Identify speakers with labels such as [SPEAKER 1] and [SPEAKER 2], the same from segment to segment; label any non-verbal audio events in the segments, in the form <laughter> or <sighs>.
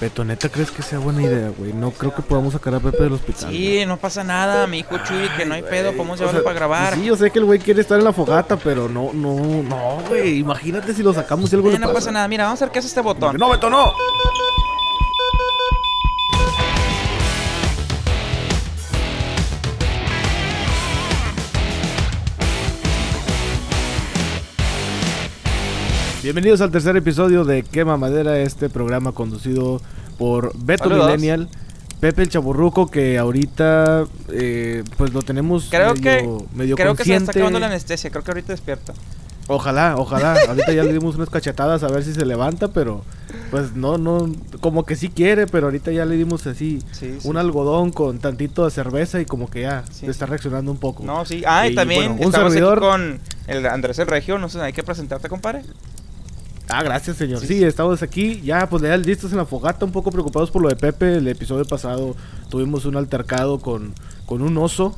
[SPEAKER 1] Beto, ¿neta crees que sea buena idea, güey? No creo que podamos sacar a Pepe del hospital.
[SPEAKER 2] Sí, no pasa nada, mi hijo Chuy, que no hay pedo, podemos
[SPEAKER 1] O
[SPEAKER 2] llevarlo
[SPEAKER 1] sea,
[SPEAKER 2] para grabar.
[SPEAKER 1] Sí, yo sé que el güey quiere estar en la fogata, pero no, no, no, güey. Imagínate si lo sacamos y algo
[SPEAKER 2] Eh,
[SPEAKER 1] le
[SPEAKER 2] no
[SPEAKER 1] pasa.
[SPEAKER 2] pasa nada, mira, vamos a ver qué hace este botón.
[SPEAKER 1] No, Beto, no. Bienvenidos al tercer episodio de Quema Madera, este programa conducido por Beto
[SPEAKER 2] Saludos.
[SPEAKER 1] Millennial, Pepe el Chaburruco, que ahorita eh, pues lo tenemos
[SPEAKER 2] Creo
[SPEAKER 1] medio,
[SPEAKER 2] que,
[SPEAKER 1] medio
[SPEAKER 2] creo que se está
[SPEAKER 1] consciente.
[SPEAKER 2] acabando la anestesia, creo que ahorita despierta.
[SPEAKER 1] Ojalá, ojalá. <laughs> Ahorita ya le dimos unas cachetadas a ver si se levanta, pero pues no, no, como que sí quiere, pero ahorita ya le dimos así
[SPEAKER 2] Sí, sí.
[SPEAKER 1] un algodón con tantito de cerveza y como que ya
[SPEAKER 2] Sí.
[SPEAKER 1] está reaccionando un poco.
[SPEAKER 2] No, sí. Ah, Y, también
[SPEAKER 1] bueno, un
[SPEAKER 2] estamos
[SPEAKER 1] servidor-
[SPEAKER 2] aquí con el Andrés el Regio, no sé, hay que presentarte, compadre.
[SPEAKER 1] Ah, gracias, señor.
[SPEAKER 2] Sí,
[SPEAKER 1] estamos aquí ya, pues ya listos en la fogata, un poco preocupados por lo de Pepe. El episodio pasado tuvimos un altercado con, con un oso.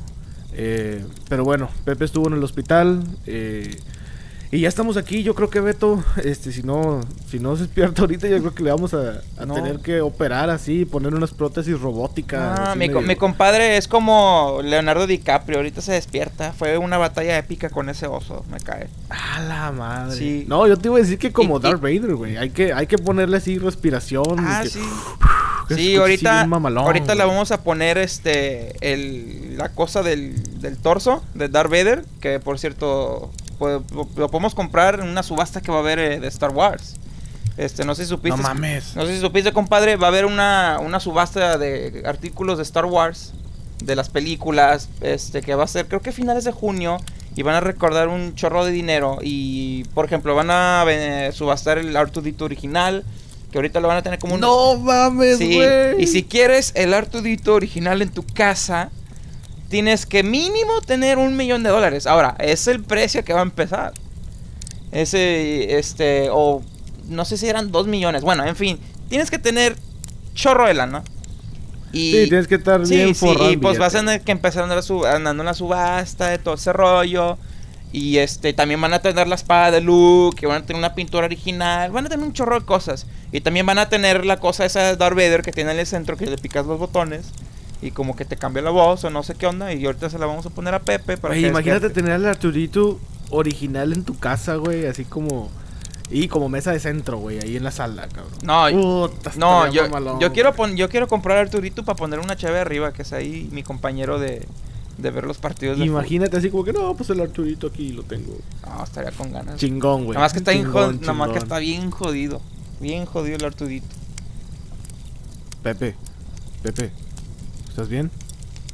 [SPEAKER 1] eh, pero bueno, Pepe estuvo en el hospital. eh, y ya estamos aquí. Yo creo que Beto, este, si no, si no se despierta <laughs> ahorita, yo creo que le vamos a, a
[SPEAKER 2] No.
[SPEAKER 1] tener que operar así, poner unas prótesis robóticas.
[SPEAKER 2] Ah, mi, co- mi compadre es como Leonardo DiCaprio, ahorita se despierta. Fue una batalla épica con ese oso, me cae.
[SPEAKER 1] A la madre.
[SPEAKER 2] Sí.
[SPEAKER 1] No, yo te iba a decir que como
[SPEAKER 2] Y- y-
[SPEAKER 1] Darth Vader, güey. Hay que, hay que ponerle así respiración.
[SPEAKER 2] Ah,
[SPEAKER 1] que-
[SPEAKER 2] sí. <sighs> Sí, ahorita,
[SPEAKER 1] mamalón,
[SPEAKER 2] ahorita le vamos a poner este el, la cosa del, del torso de Darth Vader, que por cierto pues, lo, podemos comprar en una subasta que va a haber eh, de Star Wars. Este, no sé si supiste.
[SPEAKER 1] No mames.
[SPEAKER 2] No sé si supiste, compadre, va a haber una, una subasta de artículos de Star Wars, de las películas, este, que va a ser creo que finales de junio y van a recordar un chorro de dinero y, por ejemplo, van a eh, subastar el R2D2 original, que ahorita lo van a tener como un...
[SPEAKER 1] No mames,
[SPEAKER 2] Sí,
[SPEAKER 1] güey.
[SPEAKER 2] y si quieres el Artudito original en tu casa, tienes que mínimo tener un millón de dólares. Ahora, es el precio que va a empezar. Ese, este, o no sé si eran dos millones. Bueno, en fin, tienes que tener chorro de lana. Y,
[SPEAKER 1] Sí, tienes que estar
[SPEAKER 2] Sí,
[SPEAKER 1] bien
[SPEAKER 2] sí,
[SPEAKER 1] forrado
[SPEAKER 2] y pues vas a tener que empezar andando en la subasta de todo ese rollo. Y este también van a tener la espada de Luke, que van a tener una pintura original, van a tener un chorro de cosas. Y también van a tener la cosa esa de Darth Vader que tiene en el centro, que le picas los botones y como que te cambia la voz o no sé qué onda. Y ahorita se la vamos a poner a Pepe para
[SPEAKER 1] Güey,
[SPEAKER 2] que
[SPEAKER 1] imagínate tener al Arturito original en tu casa, güey, así como... Y como mesa de centro, güey, ahí en la sala, cabrón.
[SPEAKER 2] No,
[SPEAKER 1] Puta,
[SPEAKER 2] no, yo,
[SPEAKER 1] mamalón.
[SPEAKER 2] yo quiero pon- yo quiero comprar a Arturito para poner una chave arriba, que es ahí mi compañero de, de ver los partidos de
[SPEAKER 1] Imagínate así como que, no, pues el Arturito aquí lo tengo.
[SPEAKER 2] No, estaría con ganas.
[SPEAKER 1] Chingón, güey.
[SPEAKER 2] Nada más que está bien
[SPEAKER 1] Chingón,
[SPEAKER 2] nada más que está bien jodido. Bien jodido el Artudito.
[SPEAKER 1] Pepe, Pepe, ¿estás bien?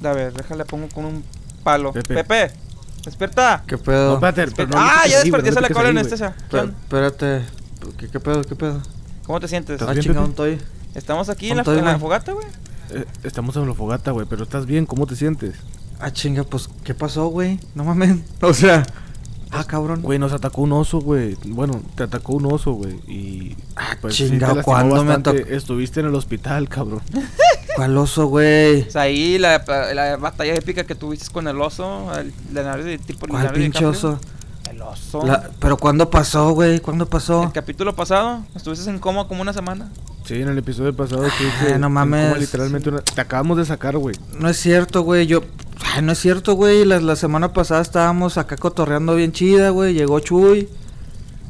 [SPEAKER 2] A ver, déjale pongo con un palo.
[SPEAKER 1] Pepe.
[SPEAKER 2] Pepe, despierta.
[SPEAKER 3] ¿Qué
[SPEAKER 1] No,
[SPEAKER 3] pedo?
[SPEAKER 1] espérate, pero no
[SPEAKER 2] ah, ya desperté,
[SPEAKER 1] no
[SPEAKER 2] se
[SPEAKER 1] le
[SPEAKER 2] cola anestesia.
[SPEAKER 3] Espérate. ¿Qué, ¿Qué pedo? ¿Qué pedo?
[SPEAKER 2] ¿Cómo te sientes?
[SPEAKER 1] ¿Estás
[SPEAKER 3] Ah,
[SPEAKER 1] bien,
[SPEAKER 3] chingado, estoy.
[SPEAKER 2] Estamos aquí en la,
[SPEAKER 3] Estoy
[SPEAKER 2] en la
[SPEAKER 3] bien.
[SPEAKER 2] fogata, güey.
[SPEAKER 1] Eh, estamos en la fogata, güey, pero estás bien, ¿cómo te sientes?
[SPEAKER 3] Ah, chinga, pues, ¿qué pasó, güey? No mames. O sea. Ah, cabrón.
[SPEAKER 1] Güey, nos atacó un oso, güey. Bueno, te atacó un oso, güey. Y.
[SPEAKER 3] Ah,
[SPEAKER 1] pues,
[SPEAKER 3] chinga,
[SPEAKER 1] sí te lastimó
[SPEAKER 3] ¿cuándo me atacó?
[SPEAKER 1] Estuviste en el hospital, cabrón. <laughs>
[SPEAKER 3] ¿Cuál oso, güey?
[SPEAKER 2] O sea, ahí la, la batalla épica que tuviste con el oso, el Leonardo de tipo
[SPEAKER 3] ¿Cuál
[SPEAKER 2] Leonardo
[SPEAKER 3] pinche oso?
[SPEAKER 2] El oso.
[SPEAKER 3] La- ¿Pero cuándo pasó, güey? ¿Cuándo pasó?
[SPEAKER 2] El capítulo pasado, estuviste en coma como una semana.
[SPEAKER 1] Sí, en el episodio pasado estuviste.
[SPEAKER 3] Ah, no
[SPEAKER 1] en
[SPEAKER 3] mames.
[SPEAKER 1] coma literalmente una- Te acabamos de sacar, güey.
[SPEAKER 3] No es cierto, güey. Yo. Ay, no es cierto, güey. La, la semana pasada estábamos acá cotorreando bien chida, güey. Llegó Chuy.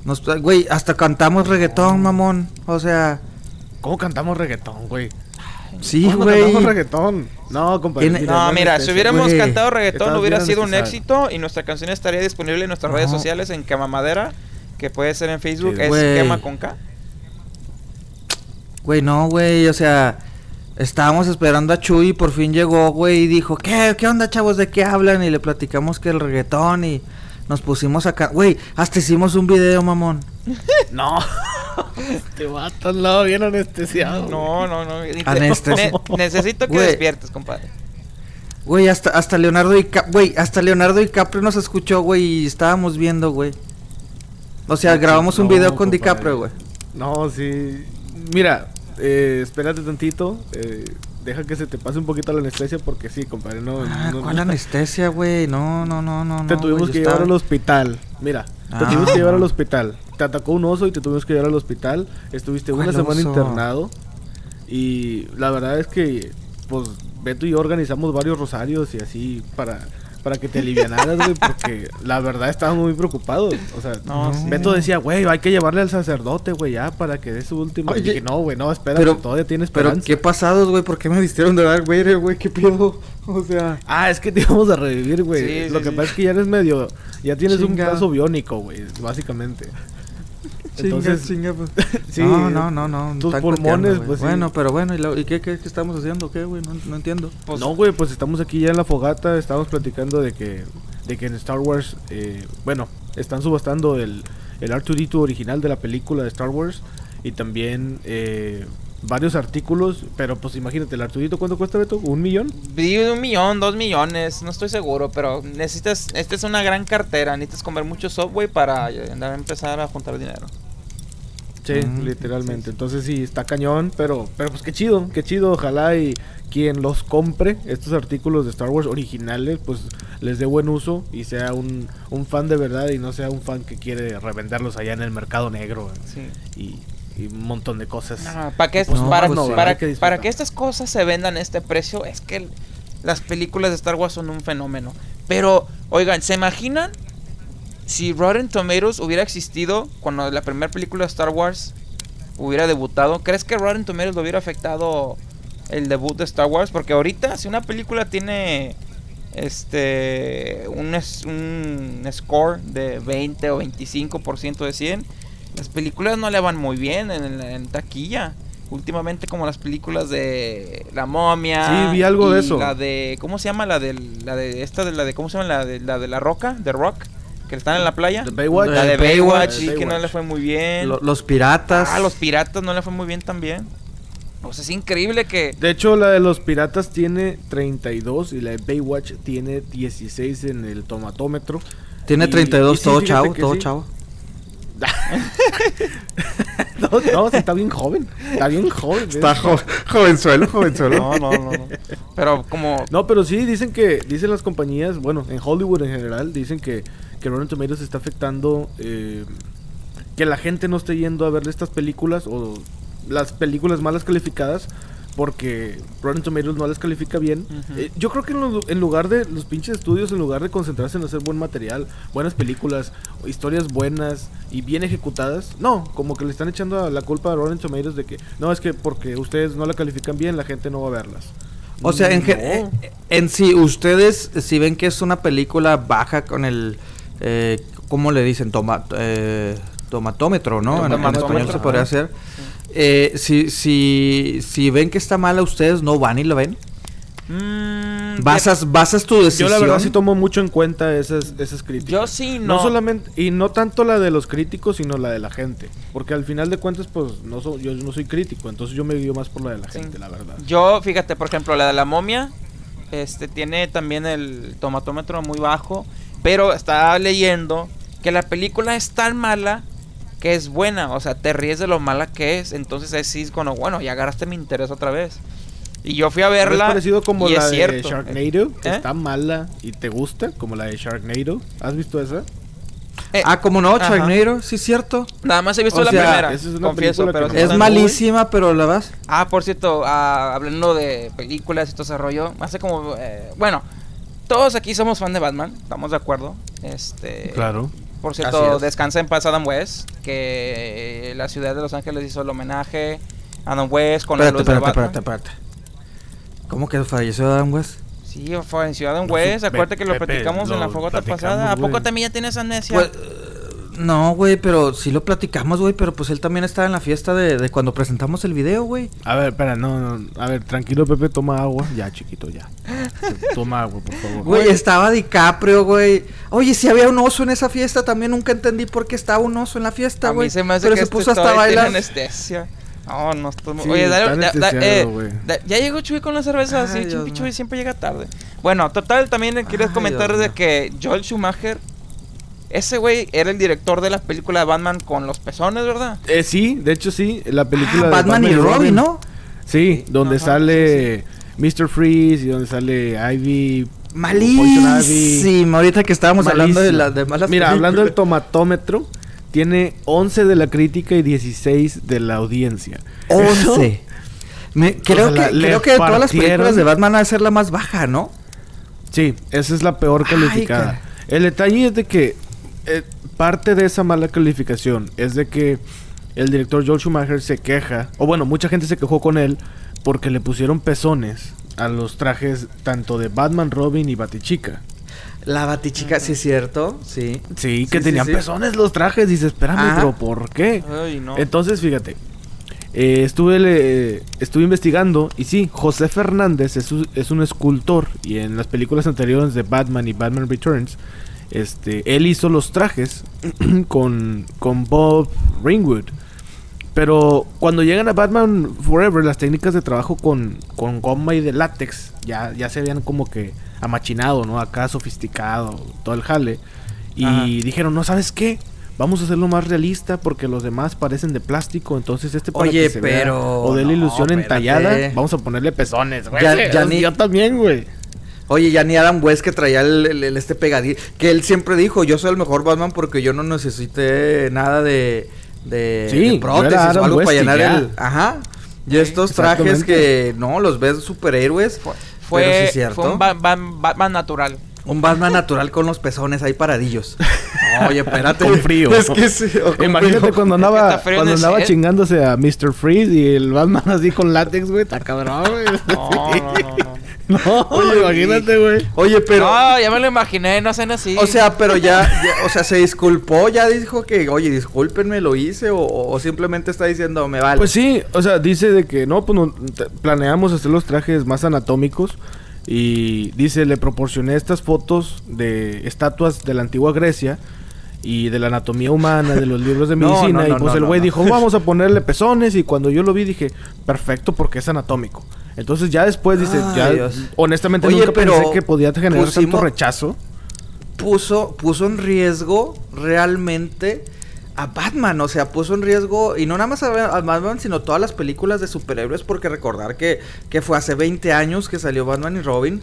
[SPEAKER 3] Nos, güey, hasta cantamos reggaetón, mamón. O sea,
[SPEAKER 1] ¿Cómo cantamos reggaetón, güey?
[SPEAKER 3] sí,
[SPEAKER 1] ¿Cuándo
[SPEAKER 3] güey.
[SPEAKER 1] cantamos reggaetón? No, compadre. Mira,
[SPEAKER 2] No, mira, si hubiéramos
[SPEAKER 3] Güey,
[SPEAKER 2] cantado reggaetón hubiera sido un éxito y nuestra canción estaría disponible en nuestras redes sociales en Quema Madera, que puede ser en Facebook,
[SPEAKER 1] Sí,
[SPEAKER 2] es
[SPEAKER 3] güey.
[SPEAKER 2] Quema con K.
[SPEAKER 3] Güey, no, güey, o sea, estábamos esperando a Chuy y por fin llegó, güey, y dijo, ¿qué, qué onda, chavos, de qué hablan? Y le platicamos que el reggaetón y nos pusimos acá, güey, hasta hicimos un video, mamón. <laughs>
[SPEAKER 1] No. Te vas al lado bien anestesiado.
[SPEAKER 2] No, no, no.
[SPEAKER 3] Anestesia.
[SPEAKER 2] ne- necesito que
[SPEAKER 3] Güey.
[SPEAKER 2] despiertes, compadre.
[SPEAKER 3] Güey, hasta, hasta Leonardo DiCaprio, güey, hasta Leonardo DiCaprio nos escuchó, güey, y estábamos viendo, güey. O sea, grabamos un
[SPEAKER 1] No,
[SPEAKER 3] video con
[SPEAKER 1] compadre.
[SPEAKER 3] DiCaprio, güey.
[SPEAKER 1] No, sí. Mira, eh, espérate tantito. eh, deja que se te pase un poquito la anestesia porque sí, compadre. No,
[SPEAKER 3] Ah,
[SPEAKER 1] no-
[SPEAKER 3] ¿cuál
[SPEAKER 1] no-
[SPEAKER 3] anestesia, güey? No, no, no, no,
[SPEAKER 1] Te tuvimos que llevar al hospital. Mira, te
[SPEAKER 3] Ah.
[SPEAKER 1] tuvimos que llevar al hospital. te atacó un oso y te tuvimos que llevar al hospital. Estuviste una
[SPEAKER 3] ¿Cuál
[SPEAKER 1] semana
[SPEAKER 3] oso?
[SPEAKER 1] internado. Y la verdad es que, pues, Beto y yo organizamos varios rosarios y así para, para que te alivianaras, güey, porque la verdad estábamos muy preocupados. O sea,
[SPEAKER 2] No, sí.
[SPEAKER 1] Beto decía, güey, hay que llevarle al sacerdote, güey, ya, para que dé su último. Y
[SPEAKER 3] Oye,
[SPEAKER 1] dije, no, güey, no, espera,
[SPEAKER 3] pero-
[SPEAKER 1] todavía tiene
[SPEAKER 3] Pero
[SPEAKER 1] esperanza.
[SPEAKER 3] qué pasados, güey, ¿por qué me vistieron de Dark Vader, güey? ¿Qué pedo? <laughs> O sea,
[SPEAKER 1] Ah, es que te íbamos a revivir, güey.
[SPEAKER 2] Sí,
[SPEAKER 1] Lo
[SPEAKER 2] sí,
[SPEAKER 1] que
[SPEAKER 2] sí.
[SPEAKER 1] pasa es que ya eres medio. Ya tienes un brazo biónico, güey, básicamente.
[SPEAKER 3] Entonces, chinga, pues. <laughs>
[SPEAKER 1] sí,
[SPEAKER 3] no, no, no, no.
[SPEAKER 1] tus pulmones, pues, sí.
[SPEAKER 3] Bueno, pero bueno, ¿y, lo- y qué, qué, qué estamos haciendo? ¿Qué, güey? No, no entiendo.
[SPEAKER 2] Pues,
[SPEAKER 1] no, güey, pues estamos aquí ya en la fogata. Estamos platicando de que, de que en Star Wars, eh, bueno, están subastando el, el R2D2 original de la película de Star Wars. Y también eh, varios artículos. Pero pues imagínate, el R2D2, ¿cuánto cuesta, Beto? ¿Un millón?
[SPEAKER 2] Un millón, dos millones, no estoy seguro, pero necesitas, esta es una gran cartera, necesitas comer mucho software para andar a empezar a juntar dinero.
[SPEAKER 1] Sí,
[SPEAKER 3] Mm,
[SPEAKER 1] literalmente. Entonces sí, está cañón, pero, pero pues qué chido, qué chido. Ojalá y quien los compre, estos artículos de Star Wars originales, pues les dé buen uso y sea un, un fan de verdad y no sea un fan que quiere revenderlos allá en el mercado negro
[SPEAKER 2] Sí.
[SPEAKER 1] y, y un montón de cosas.
[SPEAKER 2] para que,
[SPEAKER 1] Pues
[SPEAKER 3] no,
[SPEAKER 2] para,
[SPEAKER 3] pues
[SPEAKER 2] para-
[SPEAKER 1] que
[SPEAKER 2] para que estas cosas se vendan a este precio, es que el- las películas de Star Wars son un fenómeno. Pero, oigan, ¿se imaginan si Rotten Tomatoes hubiera existido cuando la primera película de Star Wars hubiera debutado? ¿Crees que Rotten Tomatoes lo hubiera afectado el debut de Star Wars? Porque ahorita, si una película tiene este un, un score de 20 o 25% de 100, las películas no le van muy bien en, en taquilla. Últimamente como las películas de La Momia.
[SPEAKER 1] Sí, vi algo de
[SPEAKER 2] y
[SPEAKER 1] eso.
[SPEAKER 2] La de ¿cómo se llama? La de la de esta de la de ¿cómo se llama? La de la de la Roca, de Rock, que están en la playa.
[SPEAKER 1] The Baywatch.
[SPEAKER 2] La de
[SPEAKER 3] Baywatch.
[SPEAKER 2] Baywatch, sí, que no le fue muy bien.
[SPEAKER 3] Lo- los piratas.
[SPEAKER 2] Ah, los piratas no le fue muy bien también. O sea, es increíble que
[SPEAKER 1] De hecho, la de los piratas tiene 32 y la de Baywatch tiene 16 en el tomatómetro.
[SPEAKER 3] Tiene
[SPEAKER 1] Y-
[SPEAKER 3] 32,
[SPEAKER 1] y sí,
[SPEAKER 3] todo chavo, todo
[SPEAKER 1] sí.
[SPEAKER 3] chavo. <laughs>
[SPEAKER 1] no, no, sí, está bien joven. Está bien joven.
[SPEAKER 3] Está
[SPEAKER 1] ¿eh?
[SPEAKER 3] jo- jovenzuelo, jovenzuelo.
[SPEAKER 2] no, no, no, no. Pero como
[SPEAKER 1] No, pero sí dicen que, dicen las compañías, bueno, en Hollywood en general, dicen que, que Rotten Tomatoes está afectando eh, que la gente no esté yendo a ver estas películas o las películas malas calificadas porque Rotten Tomatoes no las califica bien. Eh, yo creo que en, lu- en lugar de los pinches estudios, en lugar de concentrarse en hacer buen material, buenas películas, historias buenas y bien ejecutadas, no, como que le están echando la culpa a Rotten Tomatoes de que no, es que porque ustedes no la califican bien, la gente no va a verlas.
[SPEAKER 3] O sea, en,
[SPEAKER 1] No.
[SPEAKER 3] eh, en sí, ustedes, si ven que es una película baja con el, eh, ¿cómo le dicen? Toma, eh, tomatómetro, ¿no? En, en español se podría
[SPEAKER 1] ajá.
[SPEAKER 3] hacer. Eh, si, si, si ven que está mala, ustedes no van y lo ven.
[SPEAKER 2] mm,
[SPEAKER 3] Basas, basas tu
[SPEAKER 1] Yo
[SPEAKER 3] decisión.
[SPEAKER 1] la verdad sí tomo mucho en cuenta esas, esas críticas.
[SPEAKER 2] Yo sí
[SPEAKER 1] No.
[SPEAKER 2] no.
[SPEAKER 1] solamente, y no tanto la de los críticos, sino la de la gente. Porque al final de cuentas, pues, no so- yo no soy crítico, entonces yo me guío más por la de la
[SPEAKER 2] Sí.
[SPEAKER 1] gente, la verdad.
[SPEAKER 2] Yo, fíjate, por ejemplo, la de la momia, este tiene también el tomatómetro muy bajo, pero estaba leyendo que la película es tan mala que es buena, o sea, te ríes de lo mala que es, entonces es como, bueno, ya agarraste mi interés otra vez. Y yo fui a
[SPEAKER 1] ¿No es
[SPEAKER 2] verla
[SPEAKER 1] parecido como
[SPEAKER 2] y
[SPEAKER 1] la
[SPEAKER 2] es
[SPEAKER 1] de
[SPEAKER 2] cierto.
[SPEAKER 1] Sharknado, que
[SPEAKER 2] ¿Eh?
[SPEAKER 1] está mala y te gusta, como la de Sharknado. ¿Has visto esa?
[SPEAKER 2] Eh,
[SPEAKER 3] Ah, como no. Sharknado, sí es cierto.
[SPEAKER 2] Nada más he visto
[SPEAKER 3] o
[SPEAKER 2] la
[SPEAKER 3] sea,
[SPEAKER 2] primera,
[SPEAKER 1] es una
[SPEAKER 2] confieso, pero
[SPEAKER 1] no-
[SPEAKER 3] Es malísima, pero la vas.
[SPEAKER 2] Ah, por cierto, ah, hablando de películas y todo ese rollo, hace como, eh, bueno, todos aquí somos fan de Batman, estamos de acuerdo. Este,
[SPEAKER 1] Claro.
[SPEAKER 2] Por cierto,
[SPEAKER 3] es.
[SPEAKER 2] descansa en paz Adam West, que la ciudad de Los Ángeles hizo el homenaje a Adam West con
[SPEAKER 3] Espérate,
[SPEAKER 2] la luz de
[SPEAKER 3] espérate,
[SPEAKER 2] Batman.
[SPEAKER 3] espérate, espérate. ¿Cómo que falleció Adam West?
[SPEAKER 2] Sí, de
[SPEAKER 1] No,
[SPEAKER 2] West, acuérdate que lo
[SPEAKER 1] Pepe,
[SPEAKER 2] platicamos en la fogata pasada. ¿A poco también ya tienes amnesia?
[SPEAKER 3] Pues, no, güey, pero sí lo platicamos, güey, pero pues él también estaba en la fiesta de, de cuando presentamos el video, güey.
[SPEAKER 1] A ver, espera, no, no. A ver, tranquilo, Pepe, toma agua. Ya, chiquito, ya. <laughs> toma agua, por favor.
[SPEAKER 3] Güey, estaba DiCaprio, güey. Oye, si había un oso en esa fiesta, también nunca entendí por qué estaba un oso en la fiesta, güey.
[SPEAKER 2] se me hace
[SPEAKER 3] Pero
[SPEAKER 2] que
[SPEAKER 3] se
[SPEAKER 2] este
[SPEAKER 3] puso hasta bailar.
[SPEAKER 2] anestesia. No, no estoy muy...
[SPEAKER 1] Sí,
[SPEAKER 2] Oye, dale, da- eh, da- ya llegó Chuy con la cerveza,
[SPEAKER 3] Ay,
[SPEAKER 2] sí,
[SPEAKER 3] Dios
[SPEAKER 2] Chuy. Chuy siempre llega tarde. Bueno, total, también
[SPEAKER 3] Ay,
[SPEAKER 2] comentar
[SPEAKER 3] Dios
[SPEAKER 2] de que Joel Schumacher, ese güey era el director de la película de Batman con los pezones, ¿verdad?
[SPEAKER 1] Eh, sí, de hecho sí, la película
[SPEAKER 3] Ah,
[SPEAKER 1] de
[SPEAKER 3] Batman y Robin, ¿no?
[SPEAKER 1] Sí, donde
[SPEAKER 2] Ajá,
[SPEAKER 1] sale Mr. Freeze y donde sale Ivy.
[SPEAKER 3] Malísimo. Ahorita que estábamos hablando de,
[SPEAKER 1] Malísimo.
[SPEAKER 3] la, de malas
[SPEAKER 1] Mira, hablando del
[SPEAKER 3] películas.
[SPEAKER 1] tomatómetro, tiene 11 de la crítica y 16 de la audiencia.
[SPEAKER 3] 11. Me- creo
[SPEAKER 1] sea,
[SPEAKER 3] que, creo que de todas las películas de Batman va a ser la más baja, ¿no?
[SPEAKER 1] Sí, esa es la peor calificada. el detalle es de que eh, parte de esa mala calificación es de que el director Joel Schumacher se queja, o bueno, mucha gente se quejó con él porque le pusieron pezones a los trajes tanto de Batman, Robin y Batichica.
[SPEAKER 3] La Batichica, sí es cierto, sí.
[SPEAKER 1] Sí, que
[SPEAKER 3] sí,
[SPEAKER 1] tenían
[SPEAKER 3] sí.
[SPEAKER 1] pezones los trajes. Dice, espérame,
[SPEAKER 3] Ajá.
[SPEAKER 1] pero ¿por qué?
[SPEAKER 2] Ay, no.
[SPEAKER 1] Entonces, fíjate. eh, estuve, estuve investigando y sí, José Fernández es, es un escultor y en las películas anteriores de Batman y Batman Returns, este, él hizo los trajes <clears throat> con, con Bob Ringwood. Pero cuando llegan a Batman Forever, las técnicas de trabajo con, con goma y de látex ya, ya se habían como que amachinado, ¿no? Acá sofisticado, todo el jale. Y
[SPEAKER 3] Ajá.
[SPEAKER 1] dijeron, no, ¿sabes qué? Vamos a hacerlo más realista porque los demás parecen de plástico. Entonces este para
[SPEAKER 3] Oye,
[SPEAKER 1] que se vea
[SPEAKER 3] pero
[SPEAKER 1] o de la ilusión entallada, vamos a ponerle pezones, güey.
[SPEAKER 3] Ya- <laughs> ya ni-
[SPEAKER 1] Yo también, güey.
[SPEAKER 3] Oye, ya ni Adam West que traía el, el- el- este pegadito. Que él siempre dijo, yo soy el mejor Batman porque yo no necesité nada de, de,
[SPEAKER 1] Sí,
[SPEAKER 3] de prótesis o algo
[SPEAKER 1] West
[SPEAKER 3] para llenar el... Ajá. Y
[SPEAKER 2] Sí,
[SPEAKER 3] estos trajes que, no, los ves superhéroes.
[SPEAKER 2] Fue,
[SPEAKER 3] pero
[SPEAKER 2] fue,
[SPEAKER 3] sí es cierto.
[SPEAKER 2] fue un Ba- Ba- Batman natural.
[SPEAKER 3] Un Batman natural con los pezones ahí paradillos. <laughs> Oye, espérate.
[SPEAKER 1] Con frío. <laughs>
[SPEAKER 3] Es que sí. con
[SPEAKER 1] Imagínate
[SPEAKER 3] frío.
[SPEAKER 1] cuando andaba,
[SPEAKER 2] frío
[SPEAKER 1] cuando andaba
[SPEAKER 2] set.
[SPEAKER 1] chingándose a Mr. Freeze y el Batman así con látex, güey. Está cabrón, güey.
[SPEAKER 2] No, no, no, no.
[SPEAKER 1] No, <laughs>
[SPEAKER 3] Oye,
[SPEAKER 1] imagínate, güey.
[SPEAKER 3] Oye, pero...
[SPEAKER 2] No, ya me lo imaginé, no sean así.
[SPEAKER 3] O sea, pero ya, ya- o sea, se disculpó, ya dijo que, oye, discúlpenme, lo hice, o, o simplemente está diciendo, me vale.
[SPEAKER 1] Pues sí, o sea, dice de que no, pues no, planeamos hacer los trajes más anatómicos. Y dice, le proporcioné estas fotos de estatuas de la antigua Grecia y de la anatomía humana, de los libros de <laughs> medicina.
[SPEAKER 3] no, no,
[SPEAKER 1] y pues el güey dijo, vamos a <laughs> ponerle pezones. Y cuando yo lo vi dije, perfecto, porque es anatómico. Entonces ya después dice,
[SPEAKER 3] Ay,
[SPEAKER 1] ya
[SPEAKER 3] Dios.
[SPEAKER 1] honestamente
[SPEAKER 3] Oye,
[SPEAKER 1] nunca
[SPEAKER 3] pero
[SPEAKER 1] pensé que podía generar tanto
[SPEAKER 3] pusimos-
[SPEAKER 1] rechazo.
[SPEAKER 3] puso, puso en riesgo realmente a Batman, o sea, puso en riesgo, y no nada más a, a Batman, sino todas las películas de superhéroes, porque recordar que, que fue hace 20 años que salió Batman y Robin.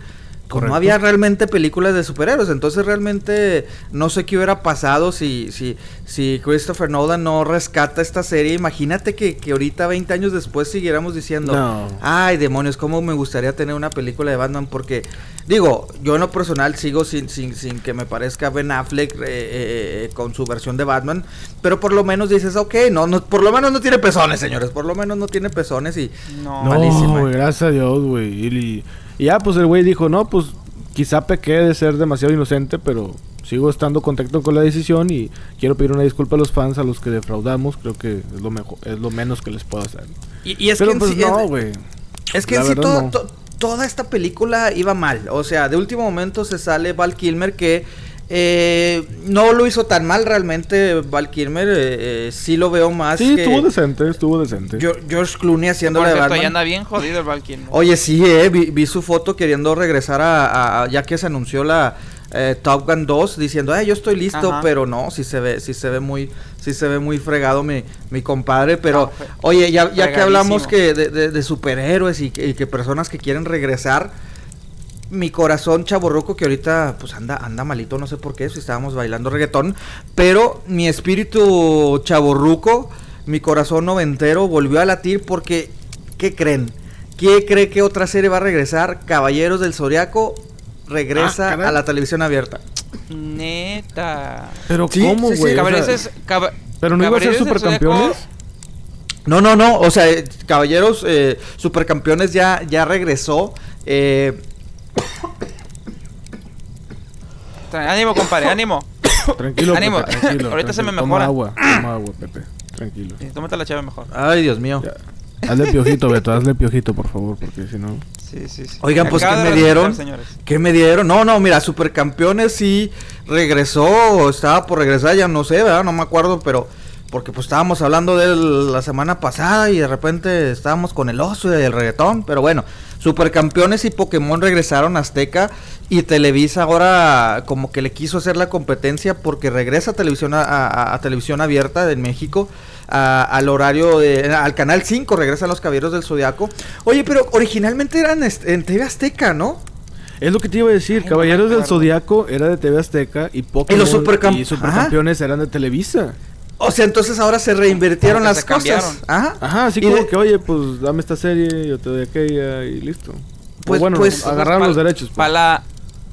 [SPEAKER 3] Pues
[SPEAKER 1] Correcto.
[SPEAKER 3] no había realmente películas de superhéroes, entonces realmente no sé qué hubiera pasado si, si, si Christopher Nolan no rescata esta serie. Imagínate que, que ahorita, 20 años después, siguiéramos diciendo,
[SPEAKER 1] No.
[SPEAKER 3] ay demonios, cómo me gustaría tener una película de Batman, porque digo, yo en lo personal sigo sin, sin, sin que me parezca Ben Affleck eh, eh, eh, con su versión de Batman, pero por lo menos dices, ok, no, no, por lo menos no tiene pezones, señores, por lo menos no tiene pezones y...
[SPEAKER 2] No,
[SPEAKER 1] güey, gracias a Dios, güey. Y, ya, pues el güey dijo, no, pues quizá pequé de ser demasiado inocente, pero sigo estando contento con la decisión y quiero pedir una disculpa a los fans a los que defraudamos. Creo que es lo mejor, es lo menos que les puedo hacer.
[SPEAKER 3] Y, y es
[SPEAKER 1] pero
[SPEAKER 3] que en
[SPEAKER 1] pues
[SPEAKER 3] sí-
[SPEAKER 1] no, güey.
[SPEAKER 3] Es que en sí todo-
[SPEAKER 1] no.
[SPEAKER 3] to- toda esta película iba mal. O sea, de último momento se sale Val Kilmer que eh, no lo hizo tan mal realmente. Val Kilmer eh, eh, sí lo veo más
[SPEAKER 1] Sí,
[SPEAKER 3] que
[SPEAKER 1] estuvo decente, estuvo decente.
[SPEAKER 3] Geo- George Clooney haciendo
[SPEAKER 2] Por
[SPEAKER 3] la de
[SPEAKER 2] cierto, ya
[SPEAKER 3] Batman.
[SPEAKER 2] anda bien jodido el Valkyrie.
[SPEAKER 3] Oye, sí, eh, vi, vi su foto queriendo regresar a, a- a- ya que se anunció la eh, Top Gun 2 diciendo, "Eh, yo estoy listo",
[SPEAKER 2] Ajá.
[SPEAKER 3] pero no, sí se ve sí se ve muy sí se ve muy fregado mi, mi compadre, pero
[SPEAKER 2] No, fe-
[SPEAKER 3] oye, ya, ya que hablamos
[SPEAKER 2] fregadísimo.
[SPEAKER 3] que de, de- de superhéroes y que, y que personas que quieren regresar mi corazón chaborruco que ahorita pues anda anda malito, no sé por qué, si estábamos bailando reggaetón, pero mi espíritu chaborruco, mi corazón noventero volvió a latir porque ¿qué creen? ¿Quién cree que otra serie va a regresar? Caballeros del Zodiaco regresa
[SPEAKER 1] Ah,
[SPEAKER 3] a la televisión abierta.
[SPEAKER 2] Neta.
[SPEAKER 1] Pero
[SPEAKER 3] Sí,
[SPEAKER 1] ¿cómo,
[SPEAKER 3] sí, sí.
[SPEAKER 1] güey?
[SPEAKER 2] Caballeros
[SPEAKER 1] pero no iba a ser supercampeones.
[SPEAKER 3] No, no, no, o sea, eh, Caballeros eh, Supercampeones ya, ya regresó. Eh,
[SPEAKER 2] Ánimo, compadre, ánimo.
[SPEAKER 1] Tranquilo,
[SPEAKER 2] Ánimo.
[SPEAKER 1] Pepe, tranquilo. <laughs>
[SPEAKER 2] Ahorita se me mejora.
[SPEAKER 1] Toma agua, toma agua, Pepe. Tranquilo.
[SPEAKER 2] Sí, Tómate la chave mejor.
[SPEAKER 3] ay, Dios mío.
[SPEAKER 1] Ya. Hazle piojito, Beto, hazle piojito, por favor, porque si no...
[SPEAKER 2] Sí, sí, sí.
[SPEAKER 3] Oigan, pues, ¿qué me dieron?
[SPEAKER 2] señores.
[SPEAKER 3] ¿Qué me dieron? No, no, mira, Supercampeones sí regresó, estaba por regresar, ya no sé, ¿verdad? No me acuerdo, pero porque pues estábamos hablando de él la semana pasada y de repente estábamos con el oso y el reggaetón, pero bueno, Supercampeones y Pokémon regresaron a Azteca y Televisa ahora como que le quiso hacer la competencia porque regresa a televisión a, a- a televisión abierta en México a- al horario de, al canal 5 regresan los Caballeros del Zodiaco. Oye, pero originalmente eran este, en TV Azteca, ¿no?
[SPEAKER 1] Es lo que te iba a decir,
[SPEAKER 2] Ay,
[SPEAKER 1] Caballeros del. Zodiaco era de TV Azteca y Pokémon y Supercampeones eran de Televisa.
[SPEAKER 3] O sea, entonces ahora se reinvirtieron las
[SPEAKER 2] se cambiaron.
[SPEAKER 3] cosas. Ajá.
[SPEAKER 1] Ajá, así
[SPEAKER 3] Y
[SPEAKER 1] como
[SPEAKER 3] de-
[SPEAKER 1] que, oye, pues dame esta serie, yo te doy aquella y listo.
[SPEAKER 3] Pues-
[SPEAKER 1] Pues, bueno,
[SPEAKER 3] pues-
[SPEAKER 1] agarraron los derechos. pues.
[SPEAKER 2] Para la,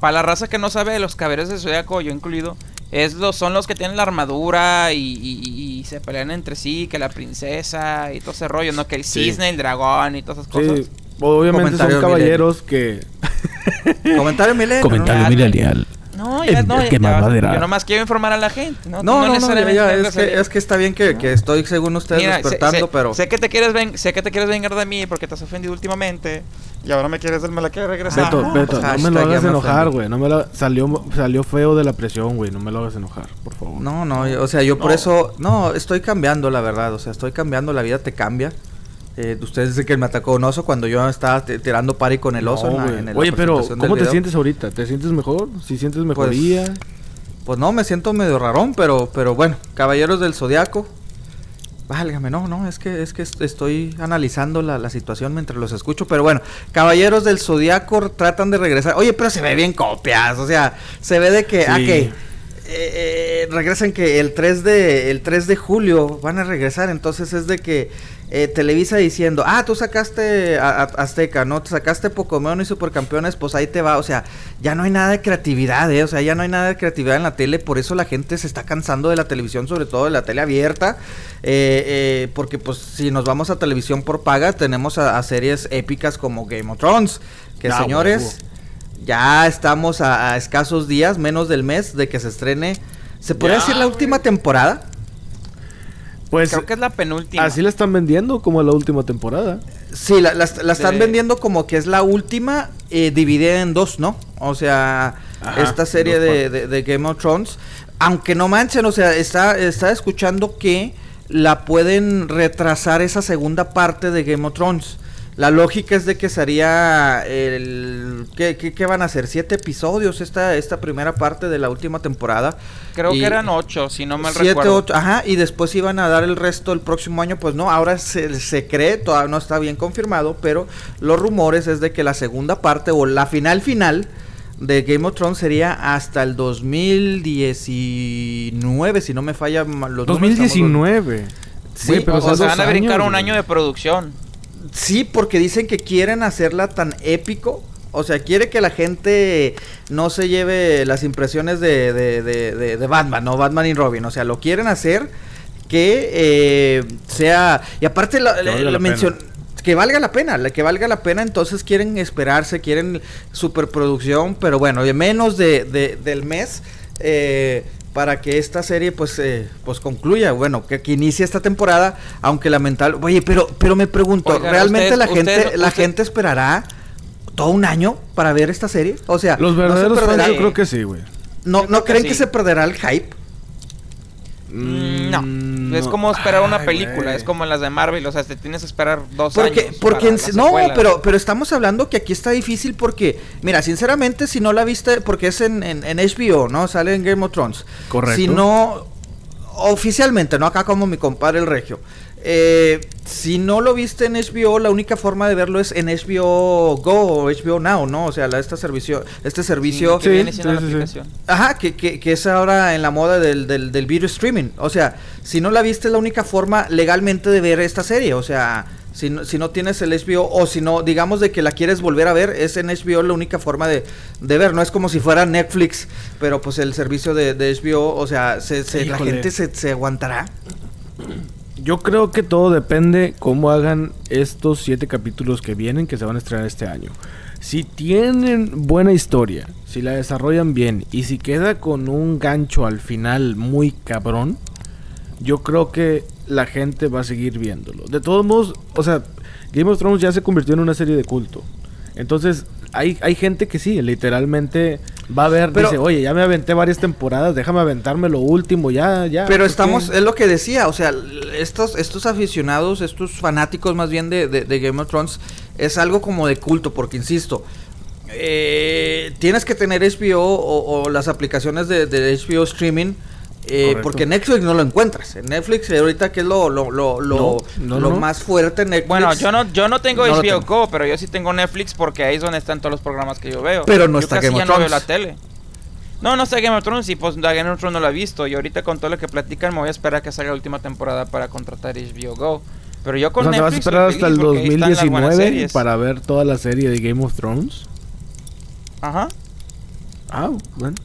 [SPEAKER 2] pa' la raza que no sabe, los caballeros de Zodiaco, yo incluido, es los, son los que tienen la armadura y, y- y se pelean entre sí, que la princesa y todo ese rollo, ¿no? Que el
[SPEAKER 1] Sí.
[SPEAKER 2] cisne, el dragón y todas esas cosas.
[SPEAKER 1] Sí, obviamente
[SPEAKER 3] Comentario
[SPEAKER 1] son caballeros que...
[SPEAKER 3] Comentario milenio.
[SPEAKER 4] Comentario milenial.
[SPEAKER 2] No, ya
[SPEAKER 4] En
[SPEAKER 2] no, ya,
[SPEAKER 4] que
[SPEAKER 2] yo nomás quiero informar a la gente, ¿no?
[SPEAKER 3] No, no, no, ya,
[SPEAKER 2] necesariamente
[SPEAKER 3] ya,
[SPEAKER 2] tengo
[SPEAKER 3] es, que, es que está bien que, que estoy según ustedes
[SPEAKER 2] Mira,
[SPEAKER 3] despertando,
[SPEAKER 2] sé,
[SPEAKER 3] pero...
[SPEAKER 2] sé que te quieres ven- sé que te quieres vengar de mí porque te has ofendido últimamente y ahora me quieres me la quieres regresar.
[SPEAKER 1] Beto,
[SPEAKER 3] no,
[SPEAKER 1] Beto,
[SPEAKER 3] pues,
[SPEAKER 1] no me lo hagas enojar, güey. No me lo... Salió, salió feo de la presión, güey. No me lo hagas enojar, por favor.
[SPEAKER 3] No, no, yo- o sea, yo por
[SPEAKER 2] No.
[SPEAKER 3] eso, no, estoy cambiando, la verdad, o sea, estoy cambiando, la vida te cambia. Eh, ustedes dicen que me atacó un oso cuando yo estaba tirando pari con el oso.
[SPEAKER 1] No,
[SPEAKER 3] en la- en
[SPEAKER 1] Oye, pero ¿cómo te
[SPEAKER 3] video.
[SPEAKER 1] sientes ahorita? ¿Te sientes mejor? ¿Si sientes mejoría?
[SPEAKER 3] Pues no, me siento medio rarón, pero, pero bueno, Caballeros del Zodiaco. Válgame, no, no, es que, es que est- estoy analizando la, la situación mientras los escucho, pero bueno, Caballeros del Zodiaco tratan de regresar. Oye, pero se ve bien copias, o sea, se ve de que, ah,
[SPEAKER 1] Sí.
[SPEAKER 3] que eh, eh, regresan que el 3 de el 3 de julio van a regresar, entonces es de que eh, Televisa diciendo, ah, tú sacaste a, a- Azteca, ¿no? Te sacaste Pokémon y Supercampeones, pues ahí te va, o sea, ya no hay nada de creatividad, ¿eh? O sea, ya no hay nada de creatividad en la tele, por eso la gente se está cansando de la televisión, sobre todo de la tele abierta, eh, eh, porque pues si nos vamos a televisión por paga, tenemos a, a series épicas como Game of Thrones, que
[SPEAKER 1] Ah,
[SPEAKER 3] señores, ya estamos a, a escasos días, menos del mes de que se estrene, ¿se podría decir la última temporada?
[SPEAKER 1] Pues
[SPEAKER 2] Creo que es la penúltima.
[SPEAKER 1] así la están vendiendo como la última temporada.
[SPEAKER 3] Sí, la, la- la están
[SPEAKER 2] De-
[SPEAKER 3] vendiendo como que es la última eh, dividida en dos, ¿no? O sea,
[SPEAKER 1] Ajá,
[SPEAKER 3] esta serie de- de Game of Thrones, aunque no manchen, o sea, está, está escuchando que la pueden retrasar esa segunda parte de Game of Thrones. La lógica es de que sería el... ¿Qué, qué, qué van a hacer? ¿Siete episodios esta, esta primera parte de la última temporada?
[SPEAKER 2] Creo
[SPEAKER 3] Y-
[SPEAKER 2] que eran ocho, si no mal
[SPEAKER 3] Siete,
[SPEAKER 2] recuerdo.
[SPEAKER 3] ocho, ajá, y después iban a dar el resto el próximo año, pues no, ahora se, se cree, todavía no está bien confirmado, pero los rumores es de que la segunda parte o la final final de Game of Thrones sería hasta el 2019, si no me falla los números, estamos-
[SPEAKER 1] 2019.
[SPEAKER 3] Sí,
[SPEAKER 1] Güey, pero
[SPEAKER 2] o sea, van a brincar
[SPEAKER 1] años,
[SPEAKER 2] un año de producción.
[SPEAKER 3] Sí, porque dicen que quieren hacerla tan épico. O sea, quiere que la gente no se lleve las impresiones de, de, de- Batman, ¿no? Batman y Robin. O sea, lo quieren hacer que eh, sea... Y aparte, la,
[SPEAKER 1] Que valga
[SPEAKER 3] la
[SPEAKER 1] la
[SPEAKER 3] mencion- Que valga la pena, la que valga la pena, entonces quieren esperarse, quieren superproducción, pero bueno, de menos de, de- del mes eh, para que esta serie pues eh, pues concluya, bueno, que, que inicie esta temporada, aunque lamentable. Oye, pero pero me pregunto,
[SPEAKER 2] Oigan,
[SPEAKER 3] ¿realmente la gente la
[SPEAKER 2] usted-
[SPEAKER 3] gente esperará todo un año para ver esta serie? O sea,
[SPEAKER 1] Los
[SPEAKER 3] ¿no se
[SPEAKER 1] verdaderos fans
[SPEAKER 3] perderá-
[SPEAKER 1] yo creo que sí, güey.
[SPEAKER 3] no, ¿no
[SPEAKER 2] creo que
[SPEAKER 3] creen
[SPEAKER 2] sí.
[SPEAKER 3] que se perderá el hype?
[SPEAKER 2] Mm, No. Es como esperar una
[SPEAKER 1] Ay,
[SPEAKER 2] película, es como en las de Marvel, o sea, te tienes que esperar dos
[SPEAKER 3] Porque,
[SPEAKER 2] años.
[SPEAKER 3] porque en no, pero, pero estamos hablando que aquí está difícil porque, mira, sinceramente, si no la viste, porque es en, en, en HBO, ¿no? Sale en Game of Thrones.
[SPEAKER 1] Correcto.
[SPEAKER 3] Si no, oficialmente, ¿no? Acá como mi compadre el regio. Eh, si no lo viste en HBO, la única forma de verlo es en HBO Go o HBO Now, ¿no? O sea, la, este servicio, este servicio...
[SPEAKER 2] que
[SPEAKER 1] Sí,
[SPEAKER 2] viene siendo
[SPEAKER 1] sí,
[SPEAKER 2] la aplicación.
[SPEAKER 3] Ajá, que, que, que es ahora en la moda del, del, del video streaming. O sea, si no la viste, es la única forma legalmente de ver esta serie. O sea, si no, si no tienes el HBO o si no, digamos de que la quieres volver a ver, es en HBO la única forma de, de ver. No es como si fuera Netflix, pero pues el servicio de, de HBO, o sea, se, se- la gente se, se aguantará.
[SPEAKER 1] Yo creo que todo depende cómo hagan estos siete capítulos que vienen, que se van a estrenar este año. Si tienen buena historia, si la desarrollan bien y si queda con un gancho al final muy cabrón, yo creo que la gente va a seguir viéndolo. De todos modos, o sea, Game of Thrones ya se convirtió en una serie de culto. Entonces, hay, hay gente que sí, literalmente va a ver,
[SPEAKER 3] Pero-
[SPEAKER 1] dice, oye, ya me aventé varias temporadas, déjame aventarme lo último, ya, ya.
[SPEAKER 3] Pero
[SPEAKER 1] ¿por
[SPEAKER 3] estamos,
[SPEAKER 1] qué?".
[SPEAKER 3] es lo que decía, o sea, estos, estos aficionados, estos fanáticos más bien de, de- de Game of Thrones, es algo como de culto, porque insisto, eh, tienes que tener HBO o, o las aplicaciones de, de HBO streaming. Eh, porque en Netflix no lo encuentras. En Netflix eh, ahorita que es lo, lo, lo, lo,
[SPEAKER 1] No, no,
[SPEAKER 3] lo
[SPEAKER 1] no.
[SPEAKER 3] más fuerte en Netflix.
[SPEAKER 2] Bueno, yo no, yo no tengo
[SPEAKER 3] No
[SPEAKER 2] HBO
[SPEAKER 3] tengo.
[SPEAKER 2] Go, pero yo sí tengo Netflix porque ahí es donde están todos los programas que yo veo.
[SPEAKER 3] Pero no
[SPEAKER 2] Yo
[SPEAKER 3] está
[SPEAKER 2] casi
[SPEAKER 3] Game
[SPEAKER 2] ya
[SPEAKER 3] of
[SPEAKER 2] no veo
[SPEAKER 3] Thrones.
[SPEAKER 2] la tele. No, no sé Game of Thrones y pues Game of Thrones no lo he visto. Y ahorita con todo lo que platican me voy a esperar a que salga la última temporada para contratar HBO Go. Pero yo
[SPEAKER 1] O
[SPEAKER 2] con
[SPEAKER 1] sea, ¿te vas a
[SPEAKER 2] Netflix
[SPEAKER 1] esperar hasta el
[SPEAKER 2] feliz porque ahí están las buenas
[SPEAKER 1] 2019
[SPEAKER 2] series.
[SPEAKER 1] para ver toda la serie de Game of Thrones?
[SPEAKER 2] Ajá.
[SPEAKER 1] Ah, bueno.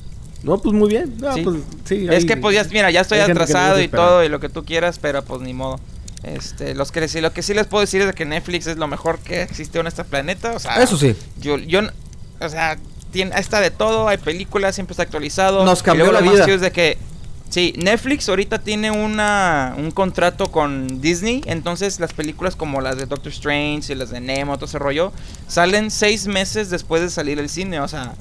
[SPEAKER 1] No, pues muy bien. No,
[SPEAKER 2] Sí.
[SPEAKER 1] pues, sí,
[SPEAKER 2] Es
[SPEAKER 1] hay-
[SPEAKER 2] que pues ya, mira, ya estoy atrasado y todo y lo que tú quieras, pero pues ni modo. Este, los que sí- lo que sí les puedo decir es que Netflix es lo mejor que existió en este planeta, o sea,
[SPEAKER 3] Eso sí.
[SPEAKER 2] yo yo o sea, tiene está de todo, hay películas, siempre está actualizado.
[SPEAKER 3] Nos
[SPEAKER 2] Y
[SPEAKER 3] cambió
[SPEAKER 2] luego
[SPEAKER 3] la
[SPEAKER 2] lo
[SPEAKER 3] vida.
[SPEAKER 2] de que sí, Netflix ahorita tiene una un contrato con Disney, entonces las películas como las de Doctor Strange y las de Nemo, todo ese rollo, salen seis meses después de salir el cine, o sea,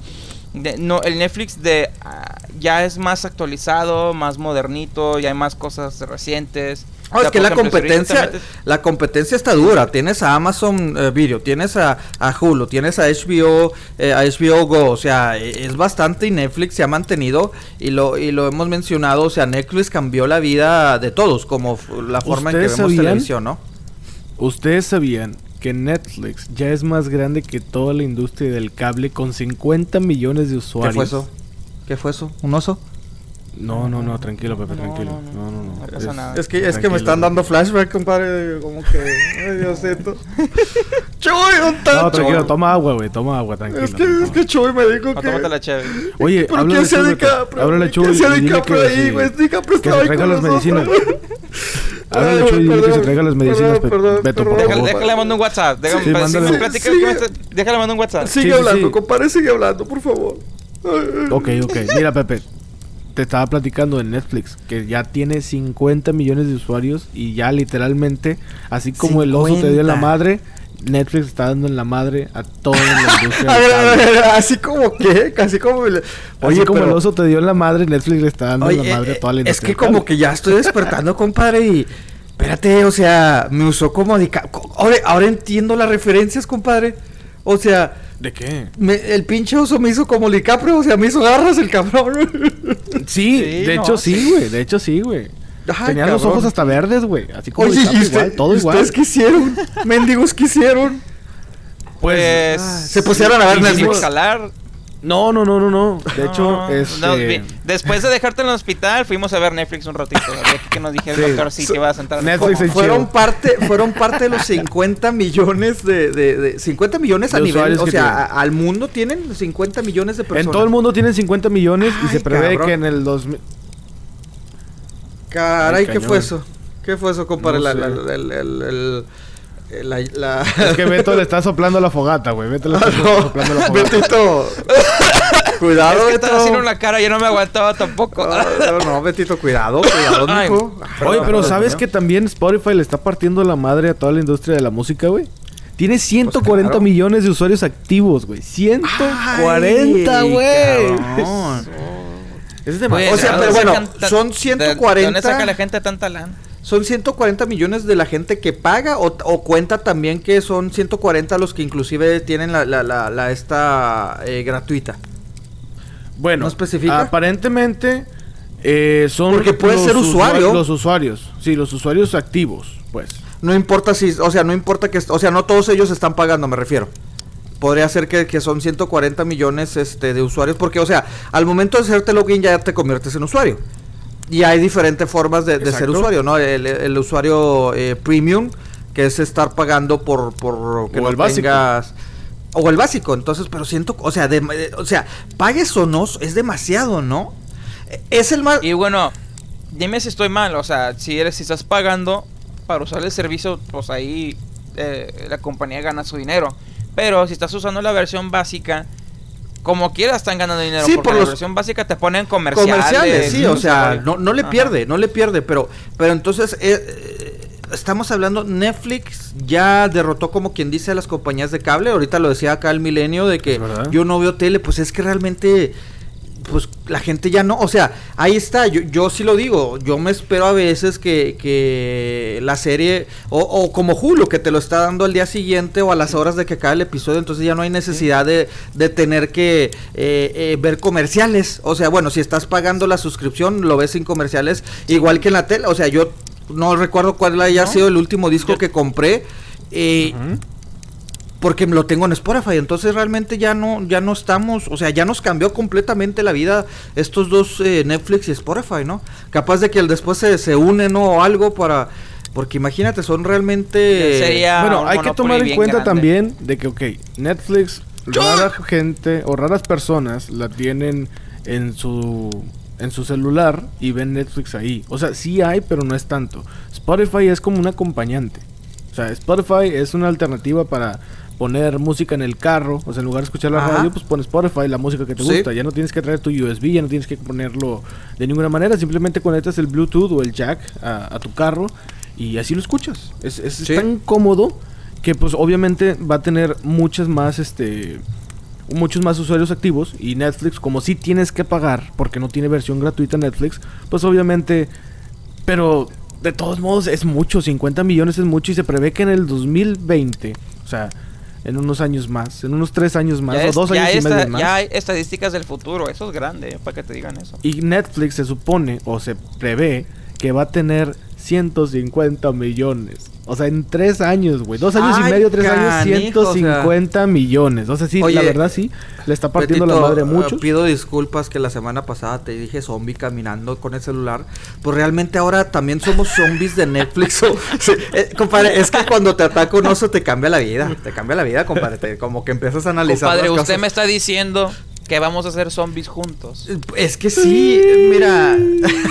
[SPEAKER 2] de- no, el Netflix de ah, ya es más actualizado, más modernito, ya hay más cosas recientes.
[SPEAKER 3] No,
[SPEAKER 2] O sea,
[SPEAKER 3] es que la
[SPEAKER 2] ejemplo,
[SPEAKER 3] competencia,
[SPEAKER 2] metes-
[SPEAKER 3] la competencia está dura. Tienes a Amazon eh, Video, tienes a, a Hulu, tienes a HBO, eh, a HBO Go, o sea, e- es bastante y Netflix se ha mantenido y lo y lo hemos mencionado, o sea, Netflix cambió la vida de todos, como la forma en que
[SPEAKER 1] ¿Ustedes
[SPEAKER 3] vemos
[SPEAKER 1] sabían?
[SPEAKER 3] televisión, ¿no?
[SPEAKER 1] Ustedes sabían que Netflix ya es más grande que toda la industria del cable con 50 millones de
[SPEAKER 3] ¿Qué
[SPEAKER 1] usuarios.
[SPEAKER 3] fue eso? ¿Qué fue eso? ¿Un oso?
[SPEAKER 1] No, no, no, tranquilo, Pepe,
[SPEAKER 2] No,
[SPEAKER 1] tranquilo.
[SPEAKER 2] no, no.
[SPEAKER 1] No, no, no.
[SPEAKER 2] No pasa nada.
[SPEAKER 3] Es que, es que me están dando flashback, compadre, como que... Ay, Diosito. <laughs> Chuy, ¿dónde está
[SPEAKER 1] No, tranquilo, toma agua, güey, toma agua, tranquilo.
[SPEAKER 3] Es que, es que Chuy me dijo
[SPEAKER 2] No,
[SPEAKER 3] que...
[SPEAKER 2] tómate la chévere.
[SPEAKER 1] Oye,
[SPEAKER 3] ¿Pero qué de
[SPEAKER 1] Beto.
[SPEAKER 3] Capra?
[SPEAKER 1] Háblale
[SPEAKER 3] ¿Qué
[SPEAKER 1] Chuy dile
[SPEAKER 3] Capra
[SPEAKER 1] que
[SPEAKER 3] ahí, güey? Di Capra
[SPEAKER 1] Que
[SPEAKER 3] estaba
[SPEAKER 1] se
[SPEAKER 3] ahí
[SPEAKER 1] traiga
[SPEAKER 3] con
[SPEAKER 1] las medicinas. <laughs>
[SPEAKER 3] Ay,
[SPEAKER 1] Chuy y dile que se traiga las medicinas,
[SPEAKER 3] perdón,
[SPEAKER 1] Pe-
[SPEAKER 3] perdón,
[SPEAKER 1] Beto, por
[SPEAKER 3] perdón.
[SPEAKER 2] Déjale,
[SPEAKER 1] favor.
[SPEAKER 2] déjale mando un WhatsApp. Déjame,
[SPEAKER 1] Sí, mándale.
[SPEAKER 2] con este- déjale mando un WhatsApp.
[SPEAKER 3] Sigue hablando,
[SPEAKER 1] sí.
[SPEAKER 3] compadre, sigue hablando, por favor.
[SPEAKER 1] Ok, ok. Mira, Pepe. Te estaba platicando de Netflix, que ya tiene 50 millones de usuarios y ya literalmente, así como el oso te dio en la
[SPEAKER 3] 50.
[SPEAKER 1] madre, Netflix está dando en la madre a toda la <laughs> industria
[SPEAKER 3] A ver, a ver, así como que, casi como... el-
[SPEAKER 1] Oye, como
[SPEAKER 3] pero-
[SPEAKER 1] el oso te dio en la madre, Netflix le está dando en la madre
[SPEAKER 3] eh,
[SPEAKER 1] a toda la
[SPEAKER 3] es
[SPEAKER 1] industria.
[SPEAKER 3] que
[SPEAKER 1] del
[SPEAKER 3] como que ya estoy despertando, compadre, y... Espérate, o sea, me usó como de... Ahora, ahora entiendo las referencias, compadre. O sea,
[SPEAKER 1] ¿De qué?
[SPEAKER 3] me- el pinche oso me hizo como DiCaprio, o sea, me hizo garras el cabrón.
[SPEAKER 1] Sí,
[SPEAKER 2] Sí,
[SPEAKER 1] de
[SPEAKER 2] no,
[SPEAKER 1] hecho
[SPEAKER 2] sí.
[SPEAKER 1] sí, güey. De hecho sí, güey.
[SPEAKER 3] Ay,
[SPEAKER 1] Tenían los
[SPEAKER 3] cabrón.
[SPEAKER 1] ojos hasta verdes, güey. Así como
[SPEAKER 3] Oye, y usted-
[SPEAKER 1] igual, todo
[SPEAKER 3] ¿y
[SPEAKER 1] igual.
[SPEAKER 3] ¿Ustedes qué hicieron? <laughs> Mendigos, ¿qué hicieron?
[SPEAKER 2] Pues.
[SPEAKER 3] Ah, se pusieron a ver Netflix.
[SPEAKER 2] jalar.
[SPEAKER 1] No, no, no, no, no. De hecho,
[SPEAKER 2] No,
[SPEAKER 1] este...
[SPEAKER 2] no, después de dejarte en el hospital, fuimos a ver Netflix un ratito. Qué nos dijera
[SPEAKER 1] Sí.
[SPEAKER 2] el doctor si te ibas a entrar.
[SPEAKER 1] Netflix en
[SPEAKER 3] fueron parte fueron parte de los 50 millones de, de, de- 50 millones a
[SPEAKER 1] De
[SPEAKER 3] nivel o
[SPEAKER 1] que
[SPEAKER 3] sea a- al mundo tienen 50 millones de personas
[SPEAKER 1] En todo el mundo tienen 50 millones y
[SPEAKER 3] Ay,
[SPEAKER 1] se prevé
[SPEAKER 3] cabrón.
[SPEAKER 1] que en el 2000...
[SPEAKER 3] caray
[SPEAKER 1] Ay,
[SPEAKER 3] qué fue eso qué fue eso compadre
[SPEAKER 1] No
[SPEAKER 3] la,
[SPEAKER 1] sé.
[SPEAKER 3] la, la- el- el- el- la, la-
[SPEAKER 1] Es que Beto le está soplando la fogata, güey. Beto le está
[SPEAKER 3] Ah, no.
[SPEAKER 1] soplando la fogata.
[SPEAKER 3] Betito <laughs> cuidado
[SPEAKER 2] Es que
[SPEAKER 3] Beto
[SPEAKER 2] estaba haciendo la cara, yo no me aguantaba tampoco.
[SPEAKER 3] Ah, no, no, Betito, cuidado, cuidado, mijo.
[SPEAKER 1] Oye, pero ¿sabes que también Spotify le está partiendo la madre a toda la industria de la música, güey? Tiene 140
[SPEAKER 3] Pues claro.
[SPEAKER 1] millones de usuarios activos, güey. 140,
[SPEAKER 3] Ay,
[SPEAKER 1] güey. Es
[SPEAKER 2] Pues.
[SPEAKER 3] O sea,
[SPEAKER 2] ¿de
[SPEAKER 3] pero bueno,
[SPEAKER 2] sacan ta-
[SPEAKER 3] son
[SPEAKER 2] de-
[SPEAKER 3] 140.
[SPEAKER 2] ¿De dónde saca la gente tanta lana?
[SPEAKER 3] ¿Son 140 millones de la gente que paga o, o cuenta también que son 140 los que inclusive tienen la, la, la, la esta eh, gratuita?
[SPEAKER 1] Bueno,
[SPEAKER 3] ¿No especifica?
[SPEAKER 1] aparentemente eh, son
[SPEAKER 3] Porque puede
[SPEAKER 1] los
[SPEAKER 3] ser usuario.
[SPEAKER 1] usua- Los usuarios, sí, los usuarios activos, pues.
[SPEAKER 3] No importa si, o sea, no importa que, o sea, no todos ellos están pagando, me refiero. Podría ser que, que son 140 millones este, de usuarios, porque, o sea, al momento de hacerte login ya te conviertes en usuario. Y hay diferentes formas de, de ser usuario, ¿no? El, el usuario eh, premium, que es estar pagando por, por que
[SPEAKER 1] O
[SPEAKER 3] no
[SPEAKER 1] el básico.
[SPEAKER 3] tengas... O el básico, entonces, pero siento, o sea, de- o sea, pagues o no, es demasiado, ¿no? Es el más...
[SPEAKER 2] Y bueno, dime si estoy mal, o sea, si eres, si estás pagando para usar el servicio, pues ahí eh, la compañía gana su dinero. Pero si estás usando la versión básica, como quieras están ganando dinero.
[SPEAKER 3] Sí,
[SPEAKER 2] porque
[SPEAKER 3] por
[SPEAKER 2] la
[SPEAKER 3] los-
[SPEAKER 2] versión te ponen comerciales.
[SPEAKER 3] comerciales, sí, o sea, no, no le pierde, no le pierde, pero, pero entonces eh, eh, estamos hablando, Netflix ya derrotó como quien dice a las compañías de cable, ahorita lo decía acá el milenio de que yo no veo tele, pues es que realmente, pues la gente ya no, o sea, ahí está, yo, yo sí lo digo, yo me espero a veces que, que la serie, o, o como Hulu, que te lo está dando al día siguiente o a las horas de que acabe el episodio, entonces ya no hay necesidad de, de tener que eh, eh, ver comerciales, o sea, bueno, si estás pagando la suscripción, lo ves sin comerciales, igual que en la tele, o sea, yo no recuerdo cuál haya
[SPEAKER 2] ¿No?
[SPEAKER 3] sido el último disco
[SPEAKER 2] Yo-
[SPEAKER 3] que compré, eh. Porque lo tengo en Spotify. Entonces realmente ya no, ya no estamos, o sea, ya nos cambió completamente la vida estos dos eh, Netflix y Spotify, ¿no? Capaz de que el después se, se unen ¿no? o algo para, porque imagínate, son realmente...
[SPEAKER 2] Sería-
[SPEAKER 1] Bueno, hay que tomar en cuenta
[SPEAKER 2] grande.
[SPEAKER 1] también de que, ok, Netflix, rara gente o raras personas la tienen en su en su celular y ven Netflix ahí. O sea, sí hay, pero no es tanto. Spotify es como un acompañante. O sea, Spotify es una alternativa para poner música en el carro. O sea, en lugar de escuchar la
[SPEAKER 3] Ajá.
[SPEAKER 1] radio, pues pones Spotify, la música que te
[SPEAKER 3] Sí.
[SPEAKER 1] gusta. Ya no tienes que traer tu USB, ya no tienes que ponerlo de ninguna manera. Simplemente conectas el Bluetooth o el jack a, a tu carro y así lo escuchas. Es, es
[SPEAKER 3] Sí.
[SPEAKER 1] tan cómodo que pues obviamente va a tener muchas más este muchos más usuarios activos y Netflix como si tienes que pagar porque no tiene versión gratuita Netflix, pues obviamente pero de todos modos es mucho, 50 millones es mucho y se prevé que en el 2020, o sea, en unos años más, en unos tres años más
[SPEAKER 2] Ya,
[SPEAKER 1] o dos años y medio más.
[SPEAKER 2] ya hay estadísticas del futuro. Eso es grande, para que te digan eso.
[SPEAKER 1] Y Netflix se supone o se prevé que va a tener 150 millones. O sea, en tres años, güey. Dos años
[SPEAKER 3] Ay,
[SPEAKER 1] y medio, tres años,
[SPEAKER 3] canijo, o sea.
[SPEAKER 1] 150 millones. O sea, sí,
[SPEAKER 3] Oye,
[SPEAKER 1] la verdad sí. Le está partiendo la madre a
[SPEAKER 3] eh,
[SPEAKER 1] muchos.
[SPEAKER 3] pido disculpas que la semana pasada te dije zombie caminando con el celular. Pues realmente ahora también somos zombies de Netflix. o- <laughs> sí, eh, compadre, es que cuando te ataca un oso te cambia la vida. Te cambia la vida, compadre. te- como que empiezas a analizar.
[SPEAKER 2] Compadre,
[SPEAKER 3] las
[SPEAKER 2] usted
[SPEAKER 3] cosas.
[SPEAKER 2] me está diciendo que vamos a ser zombies juntos.
[SPEAKER 3] Es que sí, mira.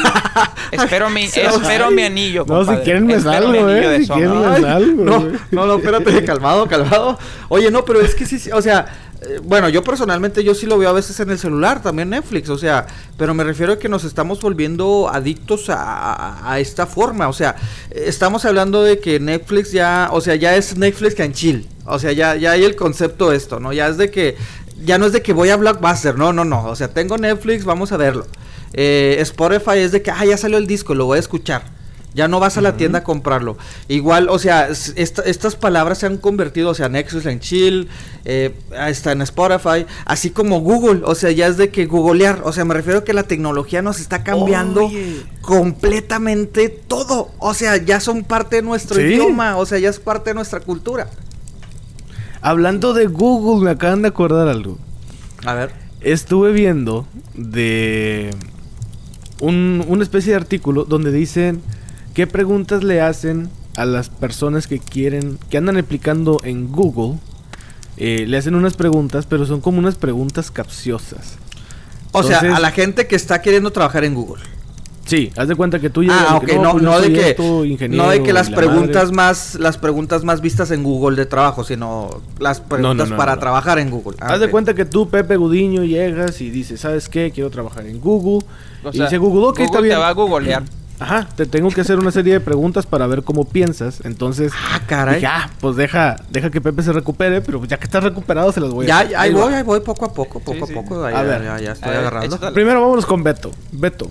[SPEAKER 3] <laughs>
[SPEAKER 2] espero mi, <laughs> espero mi anillo,
[SPEAKER 1] No, si quieren me
[SPEAKER 2] Espero
[SPEAKER 1] salgo, eh, si quieren me salgo,
[SPEAKER 3] no, no, no, espérate, <laughs> calmado, calmado. Oye, no, pero es que sí, sí, o sea, eh, bueno, yo personalmente yo sí lo veo a veces en el celular, también Netflix, o sea, pero me refiero a que nos estamos volviendo adictos a, a- a esta forma, o sea, estamos hablando de que Netflix ya, o sea, ya es Netflix and chill, o sea, ya, ya hay el concepto de esto, ¿no? Ya es de que, ya no es de que voy a Blockbuster, no, no, no, o sea, tengo Netflix, vamos a verlo. Eh, Spotify es de que, ah, ya salió el disco, lo voy a escuchar. Ya no vas a la tienda a comprarlo. Igual, o sea, esta- estas palabras se han convertido, o sea, Nexus en Chill, eh, está en Spotify, así como Google, o sea, ya es de que googlear, o sea, me refiero a que la tecnología nos está cambiando
[SPEAKER 1] Oye.
[SPEAKER 3] completamente todo, o sea, ya son parte de nuestro
[SPEAKER 1] Sí.
[SPEAKER 3] idioma, o sea, ya es parte de nuestra cultura.
[SPEAKER 1] Hablando de Google, me acaban de acordar algo.
[SPEAKER 3] A ver.
[SPEAKER 1] Estuve viendo de un, una especie de artículo donde dicen qué preguntas le hacen a las personas que quieren, que andan aplicando en Google. Eh, le hacen unas preguntas, pero son como unas preguntas capciosas.
[SPEAKER 3] O sea, a la gente que está queriendo trabajar en Google.
[SPEAKER 1] Sí, haz de cuenta que tú llegas
[SPEAKER 3] Ah,
[SPEAKER 1] y
[SPEAKER 3] ok,
[SPEAKER 1] que,
[SPEAKER 3] no,
[SPEAKER 1] pues,
[SPEAKER 3] no de
[SPEAKER 1] soy
[SPEAKER 3] que
[SPEAKER 1] esto, ingeniero
[SPEAKER 3] no de que las
[SPEAKER 1] la
[SPEAKER 3] preguntas
[SPEAKER 1] madre.
[SPEAKER 3] más las preguntas más vistas en Google de trabajo, sino las preguntas
[SPEAKER 1] no,
[SPEAKER 3] para
[SPEAKER 1] no.
[SPEAKER 3] trabajar en Google. Ah,
[SPEAKER 1] Haz de cuenta que tú, Pepe Gudiño, llegas y dices, ¿sabes qué? Quiero trabajar en Google.
[SPEAKER 2] O
[SPEAKER 1] y
[SPEAKER 2] sea,
[SPEAKER 1] dice Google, ok, está bien.
[SPEAKER 2] te va a googlear.
[SPEAKER 1] Ajá, te tengo que hacer una serie de preguntas para ver cómo piensas. Entonces,
[SPEAKER 3] Ah, caray.
[SPEAKER 1] dije, ah, pues deja, deja que Pepe se recupere, pero ya que está recuperado se las voy a
[SPEAKER 3] Ya,
[SPEAKER 1] hacer.
[SPEAKER 3] ya, ahí voy, ahí voy poco a poco, poco
[SPEAKER 2] Sí,
[SPEAKER 3] a
[SPEAKER 2] sí.
[SPEAKER 3] poco. ahí
[SPEAKER 1] A
[SPEAKER 3] ya,
[SPEAKER 1] ver.
[SPEAKER 3] ya, ya estoy
[SPEAKER 2] A ver,
[SPEAKER 3] agarrando.
[SPEAKER 2] échale.
[SPEAKER 1] Primero vámonos con Beto. Beto,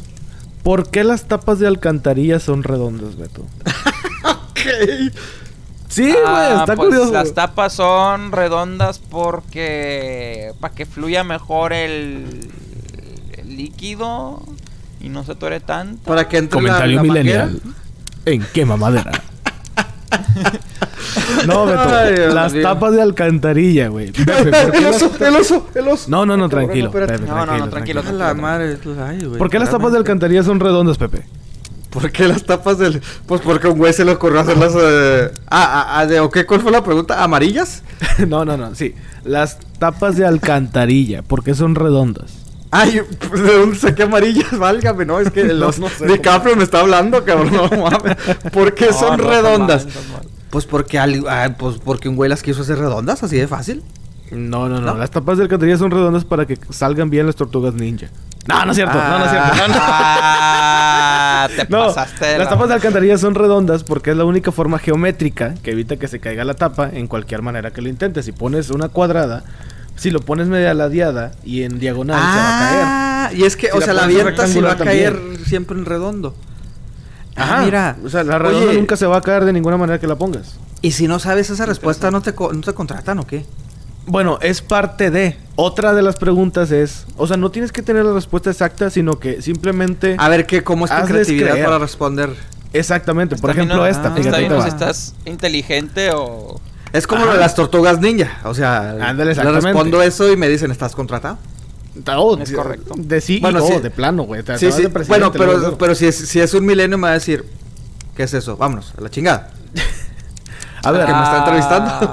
[SPEAKER 1] ¿por qué las tapas de alcantarilla son redondas, Beto? <laughs> Sí, güey,
[SPEAKER 2] Ah,
[SPEAKER 1] está
[SPEAKER 2] pues
[SPEAKER 1] curioso.
[SPEAKER 2] Las tapas son redondas porque para que fluya mejor el, el líquido y no se tore tanto.
[SPEAKER 3] Para que entre la-
[SPEAKER 1] Comentario
[SPEAKER 3] la
[SPEAKER 1] millennial.
[SPEAKER 3] manguera.
[SPEAKER 1] ¿En qué mamadera? <laughs> no, Beto,
[SPEAKER 3] Ay,
[SPEAKER 1] las tapas de alcantarilla, güey. Pepe, ¿por qué
[SPEAKER 3] el
[SPEAKER 1] las-
[SPEAKER 3] oso, el oso, el oso.
[SPEAKER 1] No, no, no, tranquilo.
[SPEAKER 2] No, no, no, tranquilo,
[SPEAKER 3] A la madre, ay, güey,
[SPEAKER 1] ¿Por qué las tapas de alcantarilla son redondas, Pepe?
[SPEAKER 3] ¿Por qué las tapas del.? Pues porque a un güey se le ocurrió hacerlas. Eh... Ah, ah, ah, de, ¿o qué? ¿Cuál fue la pregunta? ¿Amarillas? <laughs>
[SPEAKER 1] no, no, no, sí. Las tapas de alcantarilla, ¿por qué son redondas?
[SPEAKER 3] Ay, pues, ¿de dónde saqué amarillas? <laughs> Válgame, no, es que
[SPEAKER 1] No, <laughs>
[SPEAKER 3] los
[SPEAKER 1] no sé,
[SPEAKER 3] DiCaprio me está hablando, cabrón. No <laughs> mames. ¿Por qué
[SPEAKER 2] No,
[SPEAKER 3] son
[SPEAKER 2] no,
[SPEAKER 3] redondas?
[SPEAKER 2] mal, mal.
[SPEAKER 3] Pues porque, al- ah, pues porque un güey las quiso hacer redondas, así de fácil.
[SPEAKER 1] No, no, no,
[SPEAKER 3] ¿No?
[SPEAKER 1] Las tapas de alcantarilla son redondas para que salgan bien las tortugas ninja. No, no es cierto. No, no es cierto. No, no.
[SPEAKER 2] Ah, te
[SPEAKER 1] No,
[SPEAKER 2] pasaste
[SPEAKER 1] las
[SPEAKER 2] la-
[SPEAKER 1] tapas de alcantarilla son redondas porque es la única forma geométrica que evita que se caiga la tapa en cualquier manera que lo intentes. Si pones una cuadrada, si lo pones media ladeada y en diagonal se va a caer.
[SPEAKER 3] Ah, y es que,
[SPEAKER 1] Si
[SPEAKER 3] o
[SPEAKER 1] la
[SPEAKER 3] sea, la abierta sí va a caer siempre en redondo.
[SPEAKER 1] Ajá.
[SPEAKER 3] Ah, mira.
[SPEAKER 1] O sea, la redonda
[SPEAKER 3] Oye,
[SPEAKER 1] nunca se va a caer de ninguna manera que la pongas.
[SPEAKER 3] Y si no sabes esa respuesta, ¿no te, co- no te contratan o qué?
[SPEAKER 1] Bueno, es parte de. Otra de las preguntas es, o sea, no tienes que tener la respuesta exacta, sino que simplemente...
[SPEAKER 3] A ver, ¿qué, ¿cómo es tu creatividad
[SPEAKER 1] creer.
[SPEAKER 3] para responder?
[SPEAKER 1] Exactamente. Por ejemplo, esta.
[SPEAKER 3] ah,
[SPEAKER 1] fíjate,
[SPEAKER 2] Está estás inteligente o...
[SPEAKER 3] Es como
[SPEAKER 1] Ajá.
[SPEAKER 3] lo de las tortugas ninja. O sea,
[SPEAKER 1] Ándale,
[SPEAKER 3] le respondo eso y me dicen, ¿estás contratado?
[SPEAKER 1] Oh,
[SPEAKER 2] Es
[SPEAKER 1] de-
[SPEAKER 2] correcto.
[SPEAKER 1] De sí,
[SPEAKER 3] Bueno, sí.
[SPEAKER 1] de plano, güey.
[SPEAKER 3] Sí, sí. Bueno, pero, pero si, es, si es un milenio me va a decir, ¿qué es eso? Vámonos, a la chingada. <laughs>
[SPEAKER 1] A ver,
[SPEAKER 3] que me está entrevistando.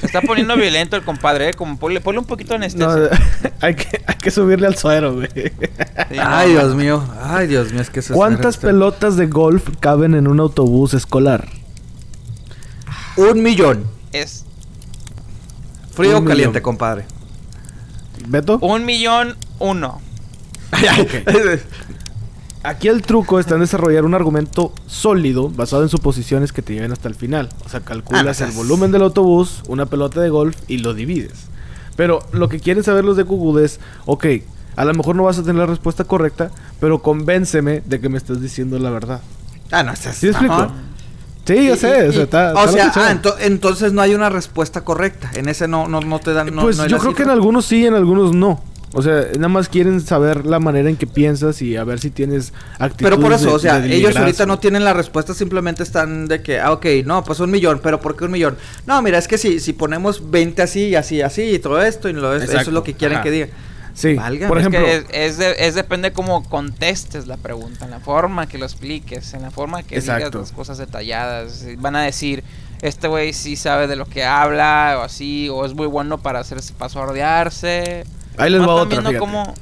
[SPEAKER 2] Se <laughs> está poniendo violento el compadre, ¿eh? Como ponle, ponle un poquito de
[SPEAKER 1] no,
[SPEAKER 2] anestesia. <laughs>
[SPEAKER 1] hay, que, hay que subirle al suero, güey.
[SPEAKER 2] Sí,
[SPEAKER 3] Ay,
[SPEAKER 2] no,
[SPEAKER 3] Dios mío. Ay, Dios mío, es que se
[SPEAKER 1] ¿Cuántas
[SPEAKER 3] este-
[SPEAKER 1] pelotas de golf caben en un autobús escolar?
[SPEAKER 3] Un millón.
[SPEAKER 2] Es
[SPEAKER 3] Frío o caliente,
[SPEAKER 1] millón.
[SPEAKER 3] compadre.
[SPEAKER 1] ¿Beto?
[SPEAKER 2] un millón uno.
[SPEAKER 1] Aquí el truco está en desarrollar un argumento sólido basado en suposiciones que te lleven hasta el final. O sea,
[SPEAKER 3] Ah,
[SPEAKER 1] calculas
[SPEAKER 3] no
[SPEAKER 1] el
[SPEAKER 3] seas-
[SPEAKER 1] volumen del autobús, una pelota de golf y lo divides. Pero lo que quieren saber los de Google es, ok, a lo mejor no vas a tener la respuesta correcta, pero convénceme de que me estás diciendo la verdad.
[SPEAKER 3] ah, no, seas
[SPEAKER 1] ¿Sí explico? Sí, yo
[SPEAKER 3] Y-
[SPEAKER 1] sé.
[SPEAKER 3] y-
[SPEAKER 1] o sea, está-
[SPEAKER 3] o
[SPEAKER 1] está
[SPEAKER 3] sea, ah, ento- entonces no hay una respuesta correcta. En ese no, no, no te dan. No,
[SPEAKER 1] pues
[SPEAKER 3] no
[SPEAKER 1] yo creo que en algunos sí, en algunos no. O sea, nada más quieren saber la manera en que piensas y a ver si tienes actitudes
[SPEAKER 3] Pero por eso,
[SPEAKER 1] de-
[SPEAKER 3] o sea, ellos ahorita no tienen la respuesta, simplemente están de que, ah, ok, no, pues un millón, pero ¿por qué un millón? No, mira, es que si, si ponemos 20 así y así, así y todo esto, y lo, eso es lo que quieren
[SPEAKER 1] ajá.
[SPEAKER 3] que diga.
[SPEAKER 1] Sí,
[SPEAKER 3] Válgame.
[SPEAKER 1] por
[SPEAKER 2] Es
[SPEAKER 1] ejemplo,
[SPEAKER 2] que es, es, de- es depende cómo contestes la pregunta, en la forma que lo expliques, en la forma que digas
[SPEAKER 1] Exacto.
[SPEAKER 2] las cosas detalladas. Van a decir, este güey sí sabe de lo que habla, o así, o es muy bueno para hacerse pasordearse.
[SPEAKER 1] ahí les va otra,
[SPEAKER 2] cómo-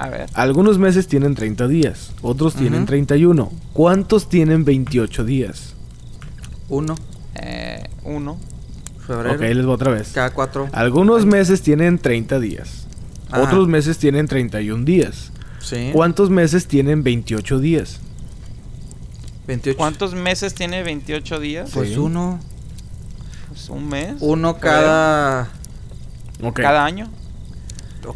[SPEAKER 2] A ver.
[SPEAKER 1] Algunos meses tienen 30 días, otros tienen
[SPEAKER 3] Ujú.
[SPEAKER 1] 31. ¿Cuántos tienen 28 días?
[SPEAKER 3] Uno,
[SPEAKER 2] Eh, uno.
[SPEAKER 3] febrero,
[SPEAKER 1] Ok, ahí les va otra vez.
[SPEAKER 3] cada cuatro.
[SPEAKER 1] Algunos meses tienen 30 días,
[SPEAKER 3] Ajá.
[SPEAKER 1] otros meses tienen 31 días.
[SPEAKER 3] Sí.
[SPEAKER 1] ¿Cuántos meses tienen 28 días?
[SPEAKER 3] 28.
[SPEAKER 2] ¿Cuántos meses tiene 28 días?
[SPEAKER 3] Pues
[SPEAKER 1] Sí.
[SPEAKER 3] uno,
[SPEAKER 2] Pues un mes.
[SPEAKER 3] uno cada...
[SPEAKER 2] Cada año.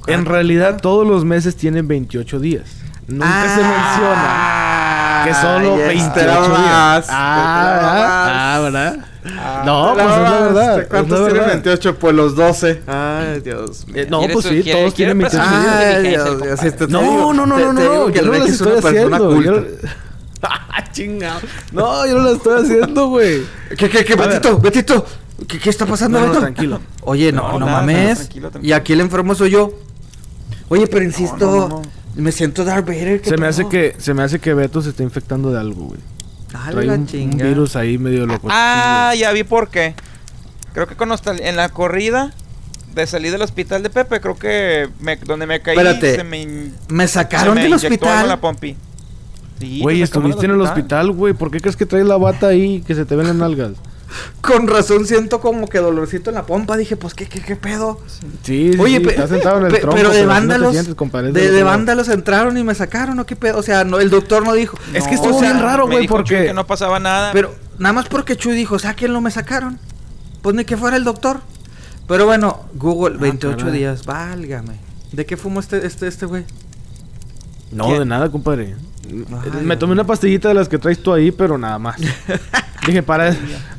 [SPEAKER 3] cada-
[SPEAKER 1] En realidad todos los meses tienen 28 días. Nunca se menciona
[SPEAKER 3] Ah,
[SPEAKER 1] que solo
[SPEAKER 3] ya
[SPEAKER 1] 28
[SPEAKER 3] esperaba
[SPEAKER 1] días. Ah, ah, ah, ¿verdad?
[SPEAKER 2] Ah,
[SPEAKER 1] No, pues es la verdad.
[SPEAKER 3] más.
[SPEAKER 1] es
[SPEAKER 3] ¿Cuántos
[SPEAKER 1] la
[SPEAKER 3] tienen
[SPEAKER 1] verdad.
[SPEAKER 3] 28? Pues los 12. Ay, Dios mío.
[SPEAKER 1] Eh, no,
[SPEAKER 2] ¿Quieres
[SPEAKER 1] pues sí,
[SPEAKER 2] quiere-
[SPEAKER 1] todos
[SPEAKER 2] quiere
[SPEAKER 1] tienen 28 días.
[SPEAKER 2] presumir?
[SPEAKER 3] Ay, Dios, te
[SPEAKER 1] No,
[SPEAKER 3] digo-
[SPEAKER 1] no, no,
[SPEAKER 3] te-
[SPEAKER 1] no,
[SPEAKER 3] te <laughs>
[SPEAKER 1] no, yo no las estoy haciendo. yo
[SPEAKER 3] culta.
[SPEAKER 1] no- Ah, chingado. No, yo no lo estoy haciendo, güey.
[SPEAKER 3] ¿Qué, qué, qué. Betito? Betito, ¿qué, qué está pasando,
[SPEAKER 1] No, no,
[SPEAKER 3] Beto?
[SPEAKER 1] tranquilo.
[SPEAKER 3] Oye, no,
[SPEAKER 2] No,
[SPEAKER 3] no,
[SPEAKER 2] nada,
[SPEAKER 3] mames.
[SPEAKER 2] tranquilo, tranquilo.
[SPEAKER 3] Y aquí el enfermo soy yo. Oye, pero insisto,
[SPEAKER 2] no, no.
[SPEAKER 3] me siento Darth Vader. ¿qué
[SPEAKER 1] Se me hace que se me hace que Beto se está infectando de algo, güey. Trae
[SPEAKER 3] la
[SPEAKER 1] un, un virus ahí medio loco.
[SPEAKER 2] Ah, ya vi por qué. Creo que cuando está en la corrida de salir del hospital de Pepe, creo que me- donde me caí
[SPEAKER 3] Espérate,
[SPEAKER 2] se me,
[SPEAKER 3] Me
[SPEAKER 2] se
[SPEAKER 3] sacaron
[SPEAKER 2] me
[SPEAKER 3] del
[SPEAKER 2] en la
[SPEAKER 3] hospital.
[SPEAKER 2] pompi. Sí,
[SPEAKER 1] Güey, estuviste en el hospital, güey. ¿Por qué crees que traes la bata ahí que se te ven las nalgas?
[SPEAKER 3] Con razón siento como que dolorcito en la pompa. Dije, pues, ¿qué, qué, qué pedo?
[SPEAKER 1] Sí, sí,
[SPEAKER 3] Oye,
[SPEAKER 1] sí,
[SPEAKER 3] pe-
[SPEAKER 1] estás sentado en el
[SPEAKER 3] pe-
[SPEAKER 1] tronco.
[SPEAKER 3] pero de
[SPEAKER 1] no
[SPEAKER 3] vándalos.
[SPEAKER 1] sientes, compadre, es
[SPEAKER 3] de, vándalos entraron y me sacaron, ¿no? ¿Qué pedo? O sea, no, el doctor no dijo.
[SPEAKER 1] Es que
[SPEAKER 2] No,
[SPEAKER 1] estuvo
[SPEAKER 2] o sea,
[SPEAKER 1] bien raro, güey,
[SPEAKER 2] Chuy
[SPEAKER 1] porque...
[SPEAKER 2] que no pasaba nada.
[SPEAKER 3] Pero nada más porque Chuy dijo, sáquenlo, me sacaron. Pues ni que fuera el doctor. Pero bueno, Google,
[SPEAKER 1] Ah,
[SPEAKER 3] 28
[SPEAKER 1] caray.
[SPEAKER 3] días, válgame. ¿De qué fumó este, este, este güey?
[SPEAKER 1] No,
[SPEAKER 3] ¿Quién?
[SPEAKER 1] de nada, compadre.
[SPEAKER 3] Ay,
[SPEAKER 1] Me tomé una pastillita de las que traes tú ahí, pero nada más. <laughs> Dije, para,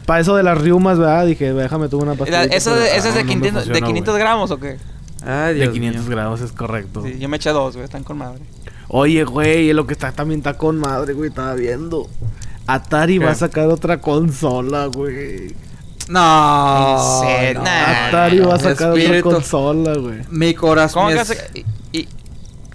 [SPEAKER 1] para eso de las riumas, ¿verdad? Dije, déjame tomar una
[SPEAKER 2] La-
[SPEAKER 1] pastillita.
[SPEAKER 2] ¿Esa,
[SPEAKER 1] pero,
[SPEAKER 2] esa
[SPEAKER 1] ah,
[SPEAKER 2] es de
[SPEAKER 1] no me
[SPEAKER 2] 500, de
[SPEAKER 1] funciona,
[SPEAKER 2] 500
[SPEAKER 1] güey.
[SPEAKER 2] gramos o qué?
[SPEAKER 3] Ay,
[SPEAKER 1] De
[SPEAKER 3] Dios
[SPEAKER 1] 500
[SPEAKER 3] mío.
[SPEAKER 1] grados, es correcto.
[SPEAKER 2] Sí, yo me eché dos, güey, están con madre.
[SPEAKER 1] Oye, güey, lo que está también está con madre, güey, estaba viendo. Atari
[SPEAKER 2] ¿Qué?
[SPEAKER 1] va a sacar otra consola, güey.
[SPEAKER 3] No. No.
[SPEAKER 1] Atari va a sacar
[SPEAKER 3] espíritu,
[SPEAKER 1] otra consola, güey.
[SPEAKER 3] Mi corazón.
[SPEAKER 2] ¿Cómo que
[SPEAKER 3] mi es-
[SPEAKER 2] y, y,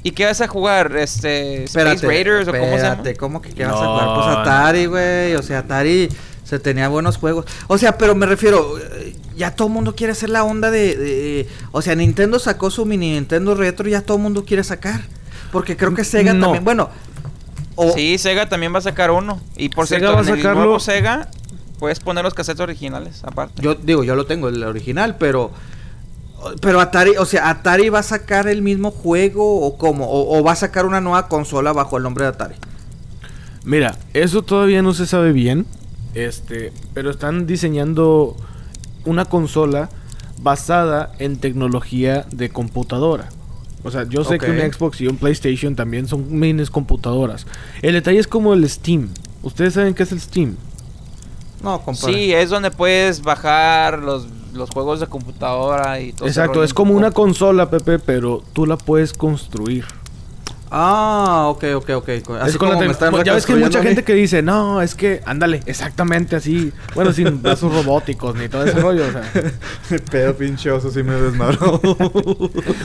[SPEAKER 2] y qué vas a jugar? Este,
[SPEAKER 3] Espérate,
[SPEAKER 2] Space Raiders o cómo se llama?
[SPEAKER 3] espérate, ¿cómo que qué vas a jugar? Pues Atari, güey. O sea, Atari se tenía buenos juegos. O sea, pero me refiero, eh, ya todo el mundo quiere hacer la onda de, de- O sea, Nintendo sacó su mini Nintendo Retro y ya todo el mundo quiere sacar. Porque creo que Sega
[SPEAKER 1] No.
[SPEAKER 3] también. Bueno. o-
[SPEAKER 2] Sí, Sega también va a sacar uno. Y por
[SPEAKER 1] Sega
[SPEAKER 2] cierto,
[SPEAKER 1] va a
[SPEAKER 2] en el
[SPEAKER 1] sacarlo-
[SPEAKER 2] nuevo Sega puedes poner los cassettes originales aparte.
[SPEAKER 3] Yo digo, yo lo tengo, el original, pero. Pero Atari, o sea, Atari va a sacar el mismo juego o cómo? O, o va a sacar una nueva consola bajo el nombre de Atari.
[SPEAKER 1] Mira, eso todavía no se sabe bien. Este, pero están diseñando una consola basada en tecnología de computadora. O sea, yo sé que un Xbox y un PlayStation también son minis computadoras. El detalle es como el Steam. ¿Ustedes saben qué es el Steam?
[SPEAKER 3] No, compadre.
[SPEAKER 2] Sí, es donde puedes bajar los, los juegos de computadora y todo
[SPEAKER 1] Exacto, es como una consola, Pepe, pero tú la puedes construir.
[SPEAKER 3] Ah, ok, ok, ok. Así
[SPEAKER 1] Es con la
[SPEAKER 3] como me están
[SPEAKER 1] ya ves que hay mucha gente que dice, no, es que, ándale, exactamente así. Bueno, sin <laughs> brazos robóticos ni todo ese rollo, o sea. <laughs>
[SPEAKER 3] Pero pinche oso sí me desmadró. <laughs>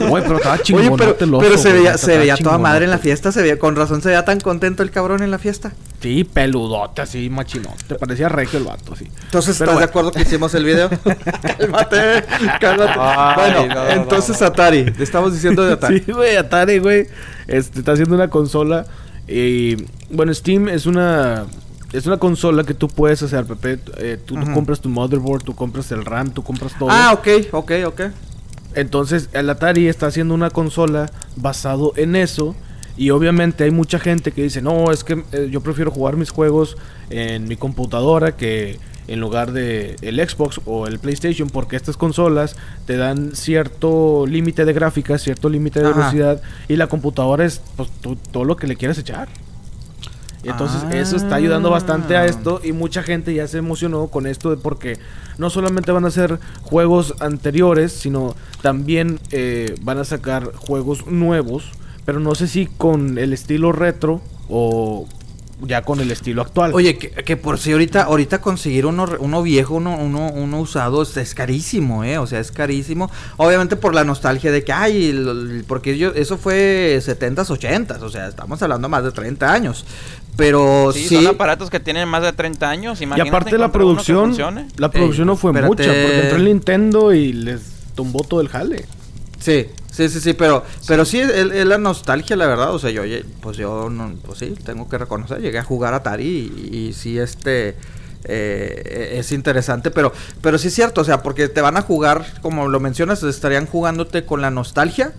[SPEAKER 1] Güey, pero estaba
[SPEAKER 3] Oye,
[SPEAKER 1] chingón.
[SPEAKER 3] pero, pero se veía, se veía toda madre en la fiesta, se veía, con razón se veía tan contento el cabrón en la fiesta.
[SPEAKER 1] Sí, peludote así, machinote. Parecía regio el vato, sí.
[SPEAKER 3] Entonces,
[SPEAKER 1] Pero
[SPEAKER 3] ¿estás de acuerdo que hicimos el video? cálmate, cálmate.
[SPEAKER 2] Ay,
[SPEAKER 3] bueno,
[SPEAKER 2] no, no,
[SPEAKER 3] entonces
[SPEAKER 2] no.
[SPEAKER 3] Atari, te estamos diciendo de Atari.
[SPEAKER 1] Sí, güey, Atari, güey. Este, está haciendo una consola. Y bueno, Steam es una. Es una consola que tú puedes hacer, Pepe. Eh, tú, compras tu motherboard, tú compras el RAM, tú compras todo.
[SPEAKER 3] Ah, ok, ok, ok.
[SPEAKER 1] Entonces, el Atari está haciendo una consola basado en eso. Y obviamente hay mucha gente que dice, no, es que eh, yo prefiero jugar mis juegos en mi computadora que en lugar de el Xbox o el PlayStation, porque estas consolas te dan cierto límite de gráficas, cierto límite de
[SPEAKER 3] Ajá.
[SPEAKER 1] velocidad, y la computadora es pues, tú- todo lo que le quieras echar. Entonces eso está ayudando bastante a
[SPEAKER 3] Ah.
[SPEAKER 1] esto y mucha gente ya se emocionó con esto de porque no solamente van a ser juegos anteriores, sino también eh, van a sacar juegos nuevos, pero no sé si con el estilo retro o ya con el estilo actual.
[SPEAKER 3] Oye, que, que por si ahorita, ahorita conseguir uno, re- uno viejo, uno, uno, uno usado es, es carísimo, eh, o sea, es carísimo. Obviamente por la nostalgia de que, ay, el- porque yo, eso fue 70s, 80s, o sea, estamos hablando más de 30 años. Pero
[SPEAKER 2] Sí,
[SPEAKER 3] sí,
[SPEAKER 2] son aparatos que tienen más de 30 años.
[SPEAKER 1] y
[SPEAKER 2] Imagínate
[SPEAKER 1] aparte la producción,
[SPEAKER 2] funcione.
[SPEAKER 1] la producción no fue
[SPEAKER 3] espérate.
[SPEAKER 1] mucha, porque entró el Nintendo y les tumbó todo el jale.
[SPEAKER 3] Sí, sí, sí, sí, pero, pero sí es, es la nostalgia, la verdad. O sea, yo, pues yo, no, pues sí, tengo que reconocer, llegué a jugar Atari y, y sí, este, eh, es interesante, pero, pero sí es cierto, o sea, porque te van a jugar, como lo mencionas, estarían jugándote con la nostalgia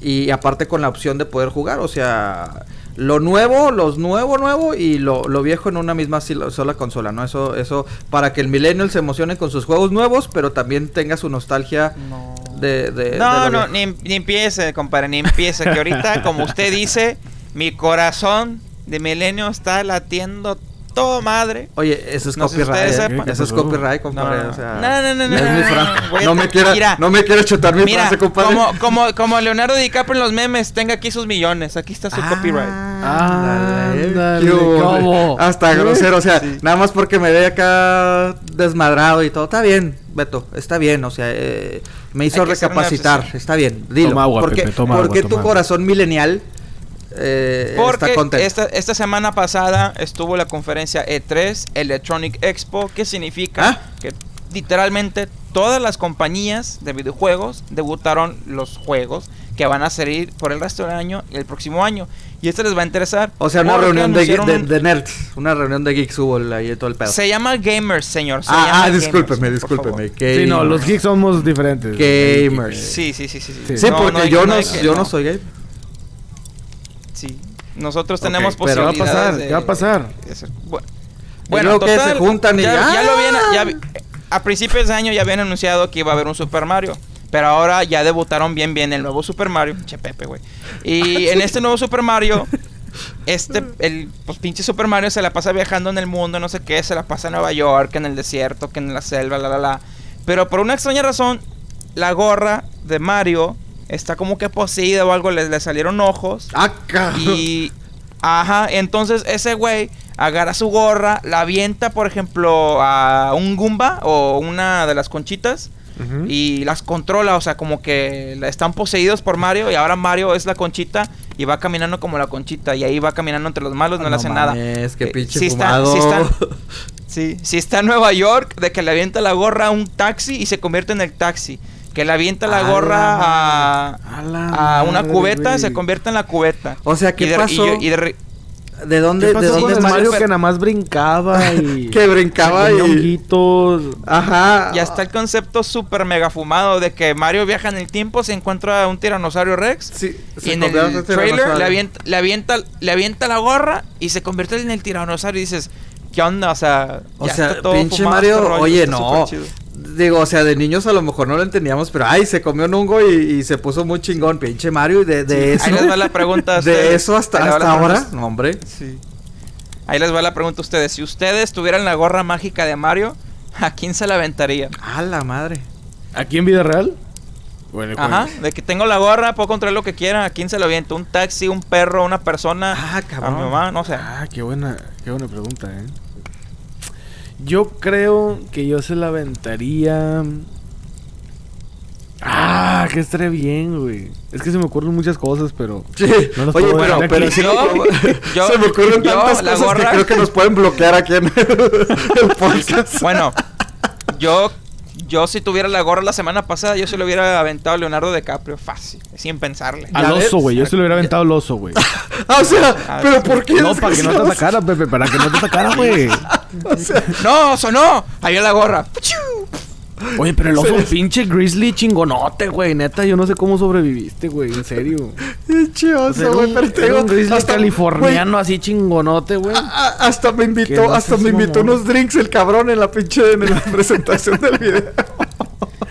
[SPEAKER 3] y aparte con la opción de poder jugar, o sea, lo nuevo, los nuevo, nuevo y lo, lo viejo en una misma sola consola, ¿no? Eso, eso, para que el millennial se emocione con sus juegos nuevos, pero también tenga su nostalgia
[SPEAKER 2] No.
[SPEAKER 3] De, de- de
[SPEAKER 2] No,
[SPEAKER 3] lo
[SPEAKER 2] no, ni, ni empiece, compadre, ni empiece. Que ahorita, como usted dice, mi corazón de milenio está latiendo todo madre.
[SPEAKER 3] Oye, eso es
[SPEAKER 2] No si
[SPEAKER 3] copyright.
[SPEAKER 2] ustedes
[SPEAKER 3] ¿eh? Eso es copyright,
[SPEAKER 2] No,
[SPEAKER 3] compadre.
[SPEAKER 2] no,
[SPEAKER 3] o sea,
[SPEAKER 2] no, no, no, no, no,
[SPEAKER 3] no me quiera,
[SPEAKER 2] mira.
[SPEAKER 3] no me quiera chutar mi
[SPEAKER 2] Mira,
[SPEAKER 3] frase, compadre.
[SPEAKER 2] como, como, como Leonardo DiCaprio en los memes, tenga aquí sus millones. Aquí está su copyright.
[SPEAKER 3] Ándale,
[SPEAKER 1] Ándale,
[SPEAKER 3] qué hubo,
[SPEAKER 1] ¿cómo?
[SPEAKER 3] Hasta grosero, o sea,
[SPEAKER 2] Sí.
[SPEAKER 3] nada más porque me ve acá desmadrado y todo. Está bien, Beto, está bien, o sea, eh, me hizo recapacitar, está bien, dilo.
[SPEAKER 1] Toma agua,
[SPEAKER 3] porque
[SPEAKER 1] Pepe, toma
[SPEAKER 3] porque
[SPEAKER 1] agua,
[SPEAKER 3] tu
[SPEAKER 1] toma
[SPEAKER 3] corazón milenial eh, está
[SPEAKER 2] Porque
[SPEAKER 3] contento.
[SPEAKER 2] esta, esta semana pasada estuvo la conferencia E3 Electronic Expo, que significa
[SPEAKER 3] ¿Ah?
[SPEAKER 2] que literalmente todas las compañías de videojuegos debutaron los juegos que van a salir por el resto del año y el próximo año. Y esto les va a interesar.
[SPEAKER 3] O sea, una reunión de, de, de nerds, una reunión de geeks hubo ahí y todo el pedo.
[SPEAKER 2] Se llama Gamers, señor. se
[SPEAKER 3] ah,
[SPEAKER 2] llama
[SPEAKER 3] ah,
[SPEAKER 2] Gamers,
[SPEAKER 3] discúlpeme,
[SPEAKER 2] favor.
[SPEAKER 3] discúlpeme.
[SPEAKER 1] Sí, no, los
[SPEAKER 3] gamers.
[SPEAKER 1] geeks somos diferentes.
[SPEAKER 3] Gamers.
[SPEAKER 2] Sí, sí, sí, sí. sí.
[SPEAKER 1] Sí.
[SPEAKER 3] Sí,
[SPEAKER 2] No,
[SPEAKER 3] porque
[SPEAKER 2] hay-
[SPEAKER 3] yo, no, yo no soy gay.
[SPEAKER 2] Sí. Nosotros tenemos
[SPEAKER 3] Ok, pero
[SPEAKER 1] ¿qué va a
[SPEAKER 2] posibilidades.
[SPEAKER 1] pasar?
[SPEAKER 2] de-
[SPEAKER 1] ¿Qué va a pasar?
[SPEAKER 2] Bueno,
[SPEAKER 3] Y luego que se juntan y
[SPEAKER 2] ya,
[SPEAKER 3] ya-
[SPEAKER 2] ya lo habían, ya a principios de año ya habían anunciado que iba a haber un Super Mario. Pero ahora ya debutaron bien bien el nuevo Super Mario. Che Pepe, güey. Y <laughs> en este nuevo Super Mario, este, el pues, pinche Super Mario se la pasa viajando en el mundo, no sé qué, se la pasa en Nueva York, en el desierto, que en la selva, la la la. Pero por una extraña razón, la gorra de Mario está como que poseída o algo, le, le salieron ojos.
[SPEAKER 3] Ah, cabrón.
[SPEAKER 2] Y. Ajá, entonces ese güey agarra su gorra, la avienta, por ejemplo, a un Goomba o una de las conchitas Y las controla, o sea, como que están poseídos por Mario y ahora Mario es la conchita y va caminando como la conchita y ahí va caminando entre los malos, no, le hacen nada.
[SPEAKER 3] Es que
[SPEAKER 2] Eh,
[SPEAKER 3] pinche
[SPEAKER 2] sí está- sí está- <laughs> Sí, si está en Nueva York, de que le avienta la gorra a un taxi y se convierte en el taxi. Que le avienta la
[SPEAKER 3] A
[SPEAKER 2] gorra
[SPEAKER 3] la
[SPEAKER 2] a,
[SPEAKER 1] A la
[SPEAKER 2] a una
[SPEAKER 1] madre,
[SPEAKER 2] cubeta, se convierte en la cubeta.
[SPEAKER 3] O sea, ¿qué
[SPEAKER 2] Y de- y
[SPEAKER 3] pasó?
[SPEAKER 2] y de
[SPEAKER 3] ¿De dónde,
[SPEAKER 1] ¿Qué
[SPEAKER 3] de
[SPEAKER 1] pasó
[SPEAKER 3] dónde
[SPEAKER 1] con el
[SPEAKER 2] Mario
[SPEAKER 1] que nada más brincaba <laughs> y...
[SPEAKER 3] Que brincaba y-
[SPEAKER 1] honguitos?
[SPEAKER 3] Ajá.
[SPEAKER 2] ya está el concepto súper mega fumado de que Mario viaja en el tiempo, se encuentra un tiranosaurio Rex.
[SPEAKER 3] Sí,
[SPEAKER 2] Y en el trailer le avienta, le, avienta, le avienta la gorra y se convierte en el tiranosaurio y dices, ¿qué onda? O sea,
[SPEAKER 3] O
[SPEAKER 2] ya
[SPEAKER 3] sea,
[SPEAKER 2] está todo
[SPEAKER 3] pinche
[SPEAKER 2] fumado
[SPEAKER 3] Mario,
[SPEAKER 2] este rollo,
[SPEAKER 3] oye, no. Digo, o sea, de niños a lo mejor no lo entendíamos, pero ay, se comió un hongo y, y se puso muy chingón, pinche Mario, y de, de eso.
[SPEAKER 2] Ahí les va la pregunta a
[SPEAKER 3] de
[SPEAKER 2] ustedes.
[SPEAKER 3] eso hasta, hasta
[SPEAKER 2] la
[SPEAKER 3] ahora. No, hombre.
[SPEAKER 2] Sí. Ahí les va la pregunta a ustedes. Si ustedes tuvieran la gorra mágica de Mario, ¿a quién se la aventarían?
[SPEAKER 3] A la madre.
[SPEAKER 1] ¿Aquí en vida real? O en el
[SPEAKER 2] Ajá, de que tengo la gorra, puedo controlar lo que quiera. ¿A quién se lo viento? ¿Un taxi, un perro, una persona?
[SPEAKER 3] Ah, cabrón.
[SPEAKER 2] A mi mamá, no sé.
[SPEAKER 1] Ah, qué buena, qué buena pregunta, eh. Yo creo que yo se la aventaría. Ah, que estaría bien, güey. Es que se me ocurren muchas cosas, pero.
[SPEAKER 3] Sí.
[SPEAKER 1] No
[SPEAKER 3] Oye,
[SPEAKER 1] puedo
[SPEAKER 3] pero, pero
[SPEAKER 1] aquí.
[SPEAKER 3] sí, <laughs>
[SPEAKER 2] Yo- <laughs>
[SPEAKER 3] se me ocurren
[SPEAKER 2] yo,
[SPEAKER 3] tantas
[SPEAKER 2] la
[SPEAKER 3] cosas
[SPEAKER 2] gorra-
[SPEAKER 3] que creo que nos pueden bloquear aquí en <laughs> el, podcast.
[SPEAKER 2] Bueno, yo, yo si tuviera la gorra la semana pasada, yo se lo hubiera aventado a Leonardo DiCaprio fácil, sin pensarle.
[SPEAKER 1] Al oso, güey. Yo se lo hubiera aventado al oso, güey.
[SPEAKER 3] Ah, o sea, pero ¿por qué?
[SPEAKER 1] No, para que no te atacara, Pepe. Para que no te atacara, güey. <laughs>
[SPEAKER 3] O sea,
[SPEAKER 2] No, sonó. Ahí la gorra.
[SPEAKER 1] Oye, pero el oso, pinche grizzly chingonote, güey. Neta, yo no sé cómo sobreviviste, güey. En serio.
[SPEAKER 3] pinche oso, güey,
[SPEAKER 1] un,
[SPEAKER 3] pero te
[SPEAKER 1] era
[SPEAKER 3] digo,
[SPEAKER 1] un grizzly
[SPEAKER 3] hasta-
[SPEAKER 1] californiano así chingonote, güey.
[SPEAKER 3] güey, a- a- hasta me invitó, hasta me invitó
[SPEAKER 1] mamón.
[SPEAKER 3] unos drinks el cabrón en la pinche, en la <laughs> presentación del video.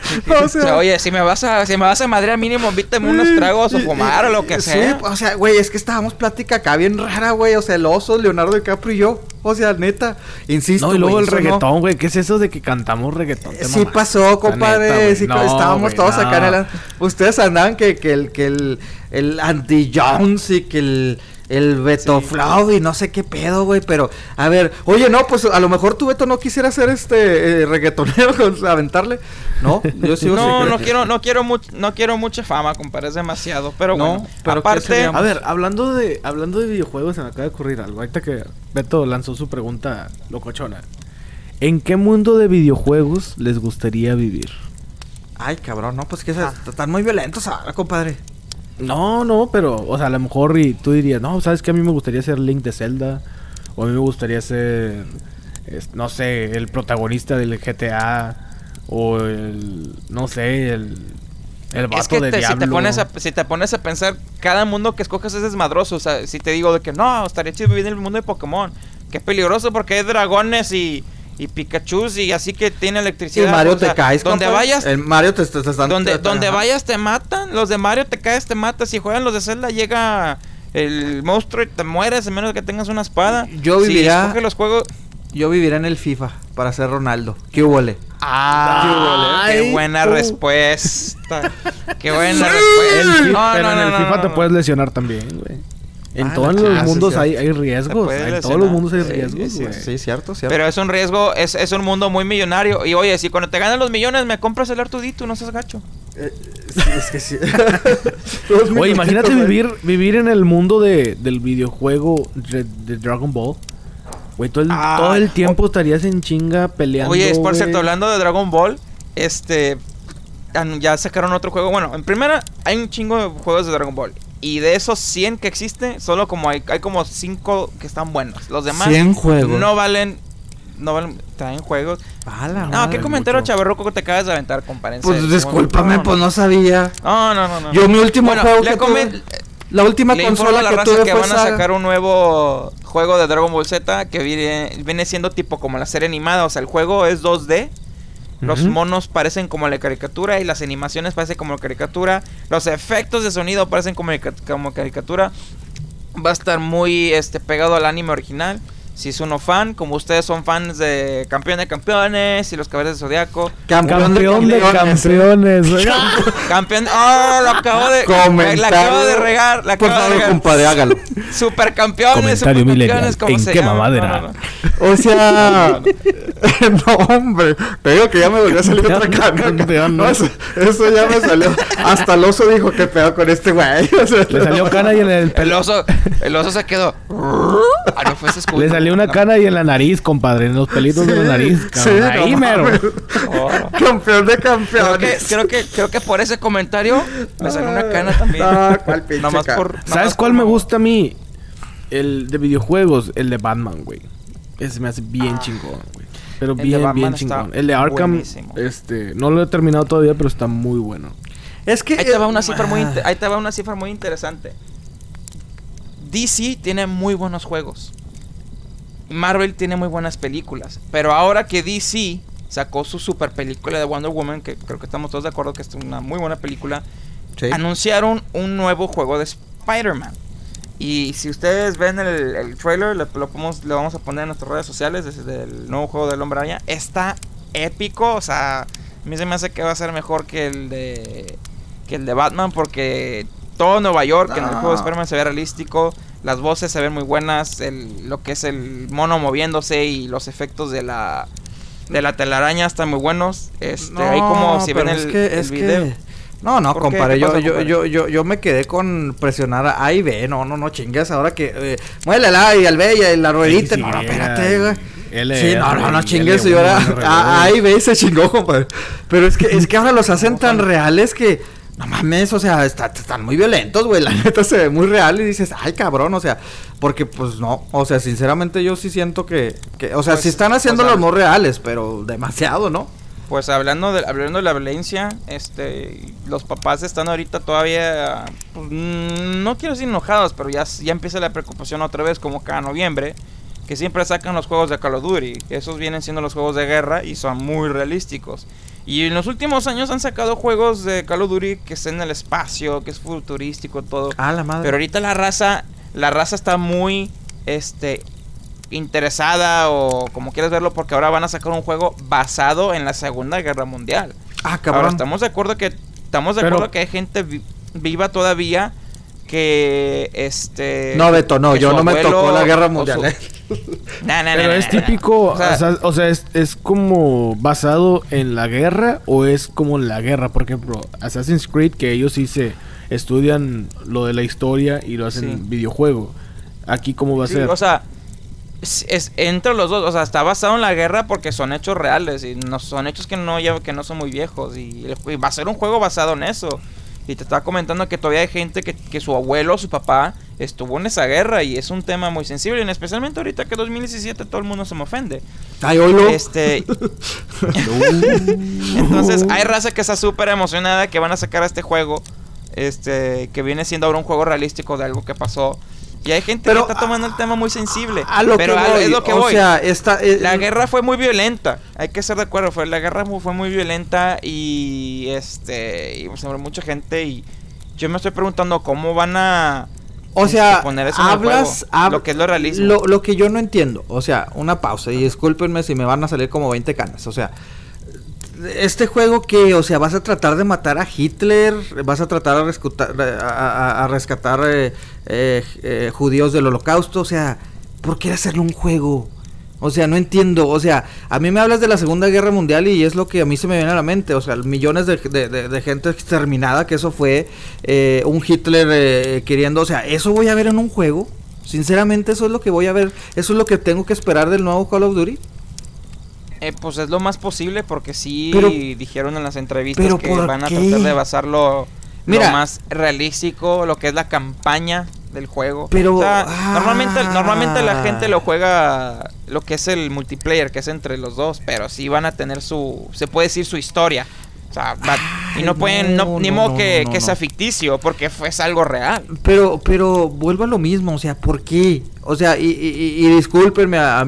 [SPEAKER 3] <laughs> o
[SPEAKER 2] O sea, oye, si me vas a, si me vas a madrear mínimo, invítame unos tragos o fumar
[SPEAKER 3] y-
[SPEAKER 2] o lo que
[SPEAKER 3] sí,
[SPEAKER 2] sea.
[SPEAKER 3] o sea, güey, es que estábamos plática acá bien rara, güey. O sea, el oso, Leonardo DiCaprio y yo. O sea, neta, insisto.
[SPEAKER 1] No, y luego
[SPEAKER 3] güey,
[SPEAKER 1] el reggaetón, güey. ¿Qué es eso de que cantamos reggaetón?
[SPEAKER 3] Sí pasó, compadre.
[SPEAKER 1] neta,
[SPEAKER 3] sí,
[SPEAKER 1] No,
[SPEAKER 3] estábamos todos acá en el... Ustedes andaban que, que el, que el, el Andy Jones y que el, el Beto
[SPEAKER 1] Sí.
[SPEAKER 3] Flau y no sé qué pedo, güey. Pero, a ver, oye, no, pues a lo mejor tu Beto no quisiera ser este eh, reggaetonero, <laughs> aventarle. No, yo sigo
[SPEAKER 2] No, no quiero, no quiero much- no quiero mucha fama, compadre, es demasiado. Pero
[SPEAKER 3] No,
[SPEAKER 2] bueno,
[SPEAKER 3] pero ¿qué
[SPEAKER 2] aparte?
[SPEAKER 1] A ver, hablando de, hablando de videojuegos, se me acaba de ocurrir algo. Ahorita que Beto lanzó su pregunta locochona. ¿En qué mundo de videojuegos les gustaría vivir?
[SPEAKER 3] Ay, cabrón, no, pues que se- están muy violentos ahora, compadre.
[SPEAKER 1] No, no, pero, o sea, a lo mejor y tú dirías, no, ¿sabes que A mí me gustaría ser Link de Zelda. O a mí me gustaría ser, no sé, el protagonista del GTA. O el, no sé, el, el vato
[SPEAKER 2] es que
[SPEAKER 1] de
[SPEAKER 2] te- si,
[SPEAKER 1] Diablo.
[SPEAKER 2] te pones a, si te pones a pensar, cada mundo que escoges es desmadroso. O sea, si te digo de que no, estaría chido vivir en el mundo de Pokémon. Que es peligroso porque hay dragones y, y Pikachu y así que tiene
[SPEAKER 3] Y
[SPEAKER 2] electricidad.
[SPEAKER 3] Mario
[SPEAKER 2] o sea,
[SPEAKER 3] te caes,
[SPEAKER 2] Donde
[SPEAKER 3] compadre.
[SPEAKER 2] vayas,
[SPEAKER 3] El Mario te, te, te están...
[SPEAKER 2] donde,
[SPEAKER 3] te-
[SPEAKER 2] donde
[SPEAKER 3] ajá.
[SPEAKER 2] vayas te matan. Los de Mario te caes, te matas. Si juegan los de Zelda, llega el monstruo y te mueres, a menos que tengas una espada.
[SPEAKER 3] Yo
[SPEAKER 2] Si escoges los juegos.
[SPEAKER 3] Yo viviría en el FIFA para ser Ronaldo. ¿Qué hubo, le?
[SPEAKER 2] Ah, qué buena
[SPEAKER 1] tú.
[SPEAKER 2] respuesta. Qué buena respuesta. No,
[SPEAKER 1] pero
[SPEAKER 2] no,
[SPEAKER 1] en el
[SPEAKER 2] no,
[SPEAKER 1] FIFA
[SPEAKER 2] no,
[SPEAKER 1] te
[SPEAKER 2] no.
[SPEAKER 1] puedes lesionar también, güey. En
[SPEAKER 3] Ah,
[SPEAKER 1] todos
[SPEAKER 3] la
[SPEAKER 1] los mundos
[SPEAKER 3] sí.
[SPEAKER 1] hay, riesgos. En todos los mundos hay
[SPEAKER 2] Sí,
[SPEAKER 1] riesgos,
[SPEAKER 2] sí,
[SPEAKER 1] güey.
[SPEAKER 3] Sí, cierto, cierto.
[SPEAKER 2] Pero es un riesgo, es, es un mundo muy millonario. Y oye, si cuando te ganan los millones me compras el Artudito, no seas gacho.
[SPEAKER 3] Eh, es que sí. <laughs>
[SPEAKER 1] Oye, imagínate
[SPEAKER 3] güey.
[SPEAKER 1] vivir, vivir en el mundo de, del videojuego de, de Dragon Ball. Güey, todo el,
[SPEAKER 2] Ah,
[SPEAKER 1] todo el tiempo estarías en chinga peleando.
[SPEAKER 2] Oye, es por
[SPEAKER 1] güey.
[SPEAKER 2] cierto, hablando de Dragon Ball, este. Ya sacaron otro juego. Bueno, en primera, hay un chingo de juegos de Dragon Ball. Y de esos 100 que existen, solo como hay, hay como 5 que están buenos. Los demás
[SPEAKER 3] 100 juegos.
[SPEAKER 2] no valen. No valen. Traen juegos.
[SPEAKER 3] A la
[SPEAKER 2] No, ¿qué comentario
[SPEAKER 1] mucho.
[SPEAKER 2] chavarroco que te acabas de aventar, compadre?
[SPEAKER 3] Pues discúlpame,
[SPEAKER 2] no,
[SPEAKER 3] pues no sabía.
[SPEAKER 2] No, no, no. no.
[SPEAKER 3] Yo mi último
[SPEAKER 2] Bueno,
[SPEAKER 3] juego que
[SPEAKER 2] come-
[SPEAKER 3] tuve- La última consola
[SPEAKER 2] la
[SPEAKER 3] que tuve
[SPEAKER 2] que
[SPEAKER 3] fue
[SPEAKER 2] van a
[SPEAKER 3] Saga.
[SPEAKER 2] sacar un nuevo juego de Dragon Ball Z que viene, viene siendo tipo como la serie animada. O sea, el juego es 2D. Los monos parecen como la caricatura y las animaciones parecen como la caricatura. Los efectos de sonido parecen como, como caricatura. Va a estar muy este, pegado al anime original. Si es uno fan, como ustedes son fans de Campeón de Campeones y los Caballeros de Zodiaco.
[SPEAKER 3] Campeón, de
[SPEAKER 1] Campeón de
[SPEAKER 3] campeones.
[SPEAKER 1] campeones. <laughs> güey.
[SPEAKER 2] Campeón. ¡Oh! Lo acabo de.
[SPEAKER 3] Comentario.
[SPEAKER 2] La acabo de regar. La
[SPEAKER 3] Por
[SPEAKER 2] acabo de
[SPEAKER 3] favor,
[SPEAKER 2] regar.
[SPEAKER 3] compadre, hágalo. <laughs>
[SPEAKER 2] Supercampeones,
[SPEAKER 1] Comentario
[SPEAKER 2] supercampeones, como
[SPEAKER 1] ¿En
[SPEAKER 2] se
[SPEAKER 1] qué
[SPEAKER 2] llama.
[SPEAKER 1] mamadera?
[SPEAKER 2] No, no, no.
[SPEAKER 3] O sea, <laughs> no, hombre. Te digo que ya me volvió a salir otra
[SPEAKER 1] campeón,
[SPEAKER 3] No, eso, eso ya me salió. Hasta el oso dijo que pedo con este güey. O sea,
[SPEAKER 1] Le salió cana y en el
[SPEAKER 2] El oso, el oso se quedó. Ah, no fue ese
[SPEAKER 1] salió una cana y en la nariz, compadre. En los pelitos de la nariz.
[SPEAKER 3] Sí,
[SPEAKER 1] cabrón.
[SPEAKER 3] no
[SPEAKER 1] Ahí mero.
[SPEAKER 2] Oh.
[SPEAKER 3] Campeón de
[SPEAKER 2] Creo que,
[SPEAKER 3] campeones.
[SPEAKER 2] creo que, creo que por ese comentario me salió una cana también.
[SPEAKER 3] Ah, cuál pinche
[SPEAKER 2] Nomás
[SPEAKER 3] cana.
[SPEAKER 2] por. nomás
[SPEAKER 1] ¿Sabes
[SPEAKER 2] por
[SPEAKER 1] cuál me gusta a mí? El de videojuegos, el de Batman, güey. Ese me hace bien chingón, güey. Pero
[SPEAKER 2] El
[SPEAKER 1] bien, bien chingón. El de Arkham,
[SPEAKER 2] buenísimo.
[SPEAKER 1] este, no lo he terminado todavía, pero está muy bueno.
[SPEAKER 3] Es que.
[SPEAKER 2] Ahí te va una cifra muy,
[SPEAKER 3] ah,
[SPEAKER 2] ahí te va una cifra muy interesante. DC tiene muy buenos juegos. Marvel tiene muy buenas películas. Pero ahora que DC sacó su super película de Wonder Woman, que creo que estamos todos de acuerdo que es una muy buena película,
[SPEAKER 3] sí.
[SPEAKER 2] anunciaron un nuevo juego de Spider-Man. Y si ustedes ven el, el trailer, le, lo, podemos- lo vamos a poner en nuestras redes sociales desde el nuevo juego del Hombre Araña. Está épico, o sea, a mí se me hace que va a ser mejor que el de que el de Batman porque todo Nueva York en el juego de Spider-Man se ve realístico, las voces se ven muy buenas, el, lo que es el mono moviéndose y los efectos de la de la telaraña están muy buenos. Este, ahí como si ven
[SPEAKER 3] pero
[SPEAKER 2] el,
[SPEAKER 3] es que,
[SPEAKER 2] el
[SPEAKER 3] es que-
[SPEAKER 2] video.
[SPEAKER 3] No, no, compadre,
[SPEAKER 2] ¿Qué
[SPEAKER 3] yo, yo, yo, yo, yo me quedé con presionar a A y B, no, no, no chingues, ahora que, eh, muévele al A y al B y a la ruedita,
[SPEAKER 1] Sí,
[SPEAKER 3] no, no, espérate, güey. Sí, no, no, no chingues,
[SPEAKER 1] L1,
[SPEAKER 3] señora,
[SPEAKER 1] R1.
[SPEAKER 3] a, A y B se chingó, compadre, pero es que, es que ahora los hacen tan reales que, no mames, o sea, está- están muy violentos, güey, la <laughs> neta se ve muy real y dices, ay, cabrón, o sea, porque, pues, no, o sea, sinceramente yo sí siento que, que o sea,
[SPEAKER 2] Pues,
[SPEAKER 3] sí están haciendo
[SPEAKER 2] o sea-
[SPEAKER 3] los muy reales, pero demasiado, ¿no?
[SPEAKER 2] Pues hablando de, hablando de la violencia, este, los papás están ahorita todavía, pues, no quiero decir enojados, pero ya, ya empieza la preocupación otra vez, como cada noviembre, que siempre sacan los juegos de Call of Duty. Esos vienen siendo los juegos de guerra y son muy realísticos. Y en los últimos años han sacado juegos de Call of Duty que estén en el espacio, que es futurístico, todo.
[SPEAKER 3] Ah, la madre.
[SPEAKER 2] Pero ahorita la raza, la raza está muy, este, interesada o como quieras verlo porque ahora van a sacar un juego basado en la Segunda Guerra Mundial.
[SPEAKER 3] ah,
[SPEAKER 2] Ahora
[SPEAKER 3] cabrón.
[SPEAKER 2] estamos de acuerdo que estamos de
[SPEAKER 1] Pero-
[SPEAKER 2] acuerdo que hay gente vi- viva todavía que este
[SPEAKER 3] No, Beto, no, yo no me tocó la guerra mundial.
[SPEAKER 2] su- <laughs>
[SPEAKER 3] eh.
[SPEAKER 2] Nah, nah,
[SPEAKER 1] Pero
[SPEAKER 2] nah,
[SPEAKER 1] es típico,
[SPEAKER 2] O sea,
[SPEAKER 1] o sea, o sea, es, es como basado en la guerra o es como la guerra, por ejemplo, Assassin's Creed, que ellos sí se estudian lo de la historia y lo hacen
[SPEAKER 2] Sí.
[SPEAKER 1] videojuego. Aquí cómo va a
[SPEAKER 2] sí,
[SPEAKER 1] ser.
[SPEAKER 2] o sea, es, es entre los dos, o sea, está basado en la guerra porque son hechos reales y no son hechos que no ya- que no son muy viejos y va a ser un juego basado en eso. Y te estaba comentando que todavía hay gente que, que su abuelo, su papá, estuvo en esa guerra y es un tema muy sensible, y especialmente ahorita que 2017 todo el mundo se me ofende.
[SPEAKER 3] Ay.
[SPEAKER 2] Este, <laughs> entonces hay raza que está súper emocionada que van a sacar este juego, este, que viene siendo ahora un juego realístico de algo que pasó. Y hay gente
[SPEAKER 3] Pero,
[SPEAKER 2] que está tomando el tema muy sensible.
[SPEAKER 3] a lo
[SPEAKER 2] pero
[SPEAKER 3] que voy,
[SPEAKER 2] es lo que
[SPEAKER 3] o
[SPEAKER 2] voy.
[SPEAKER 3] sea, esta, eh,
[SPEAKER 2] La guerra fue muy violenta, hay que ser de acuerdo, fue la guerra fue muy violenta y este y pues, sobre mucha gente y yo me estoy preguntando cómo van a
[SPEAKER 3] O
[SPEAKER 2] este,
[SPEAKER 3] sea,
[SPEAKER 2] poner eso en el
[SPEAKER 3] hablas,
[SPEAKER 2] juego,
[SPEAKER 3] hab-
[SPEAKER 2] lo que es lo realismo.
[SPEAKER 3] Lo, lo que yo no entiendo, o sea, una pausa y discúlpenme si me van a salir como 20 canas, o sea, este juego que, o sea, vas a tratar de matar a Hitler, vas a tratar de rescutar- a, a- a rescatar eh, eh, eh, judíos del holocausto, o sea, ¿por qué hacerlo un juego? O sea, no entiendo. O sea, a mí me hablas de la Segunda Guerra Mundial y es lo que a mí se me viene a la mente. O sea, millones de- de gente exterminada, que eso fue eh, un Hitler eh, queriendo. O sea, eso voy a ver en un juego. Sinceramente, eso es lo que voy a ver. Eso es lo que tengo que esperar del nuevo Call of Duty.
[SPEAKER 2] Eh, pues es lo más posible porque sí
[SPEAKER 3] Pero-
[SPEAKER 2] dijeron en las entrevistas que
[SPEAKER 3] ¿por
[SPEAKER 2] van a tratar de basarlo
[SPEAKER 3] Mira.
[SPEAKER 2] lo más realístico, lo que es la campaña del juego.
[SPEAKER 3] Pero-
[SPEAKER 2] O sea,
[SPEAKER 3] ah.
[SPEAKER 2] normalmente, normalmente la gente lo juega lo que es el multiplayer, que es entre los dos, pero sí van a tener su, se puede decir su historia. O sea, va- y no
[SPEAKER 3] Ay,
[SPEAKER 2] pueden, no,
[SPEAKER 3] no,
[SPEAKER 2] ni modo
[SPEAKER 3] no,
[SPEAKER 2] que, que sea ficticio, porque fue es algo real.
[SPEAKER 3] Pero, pero vuelvo a lo mismo, o sea, ¿por qué? O sea, y, y, y discúlpenme a, a-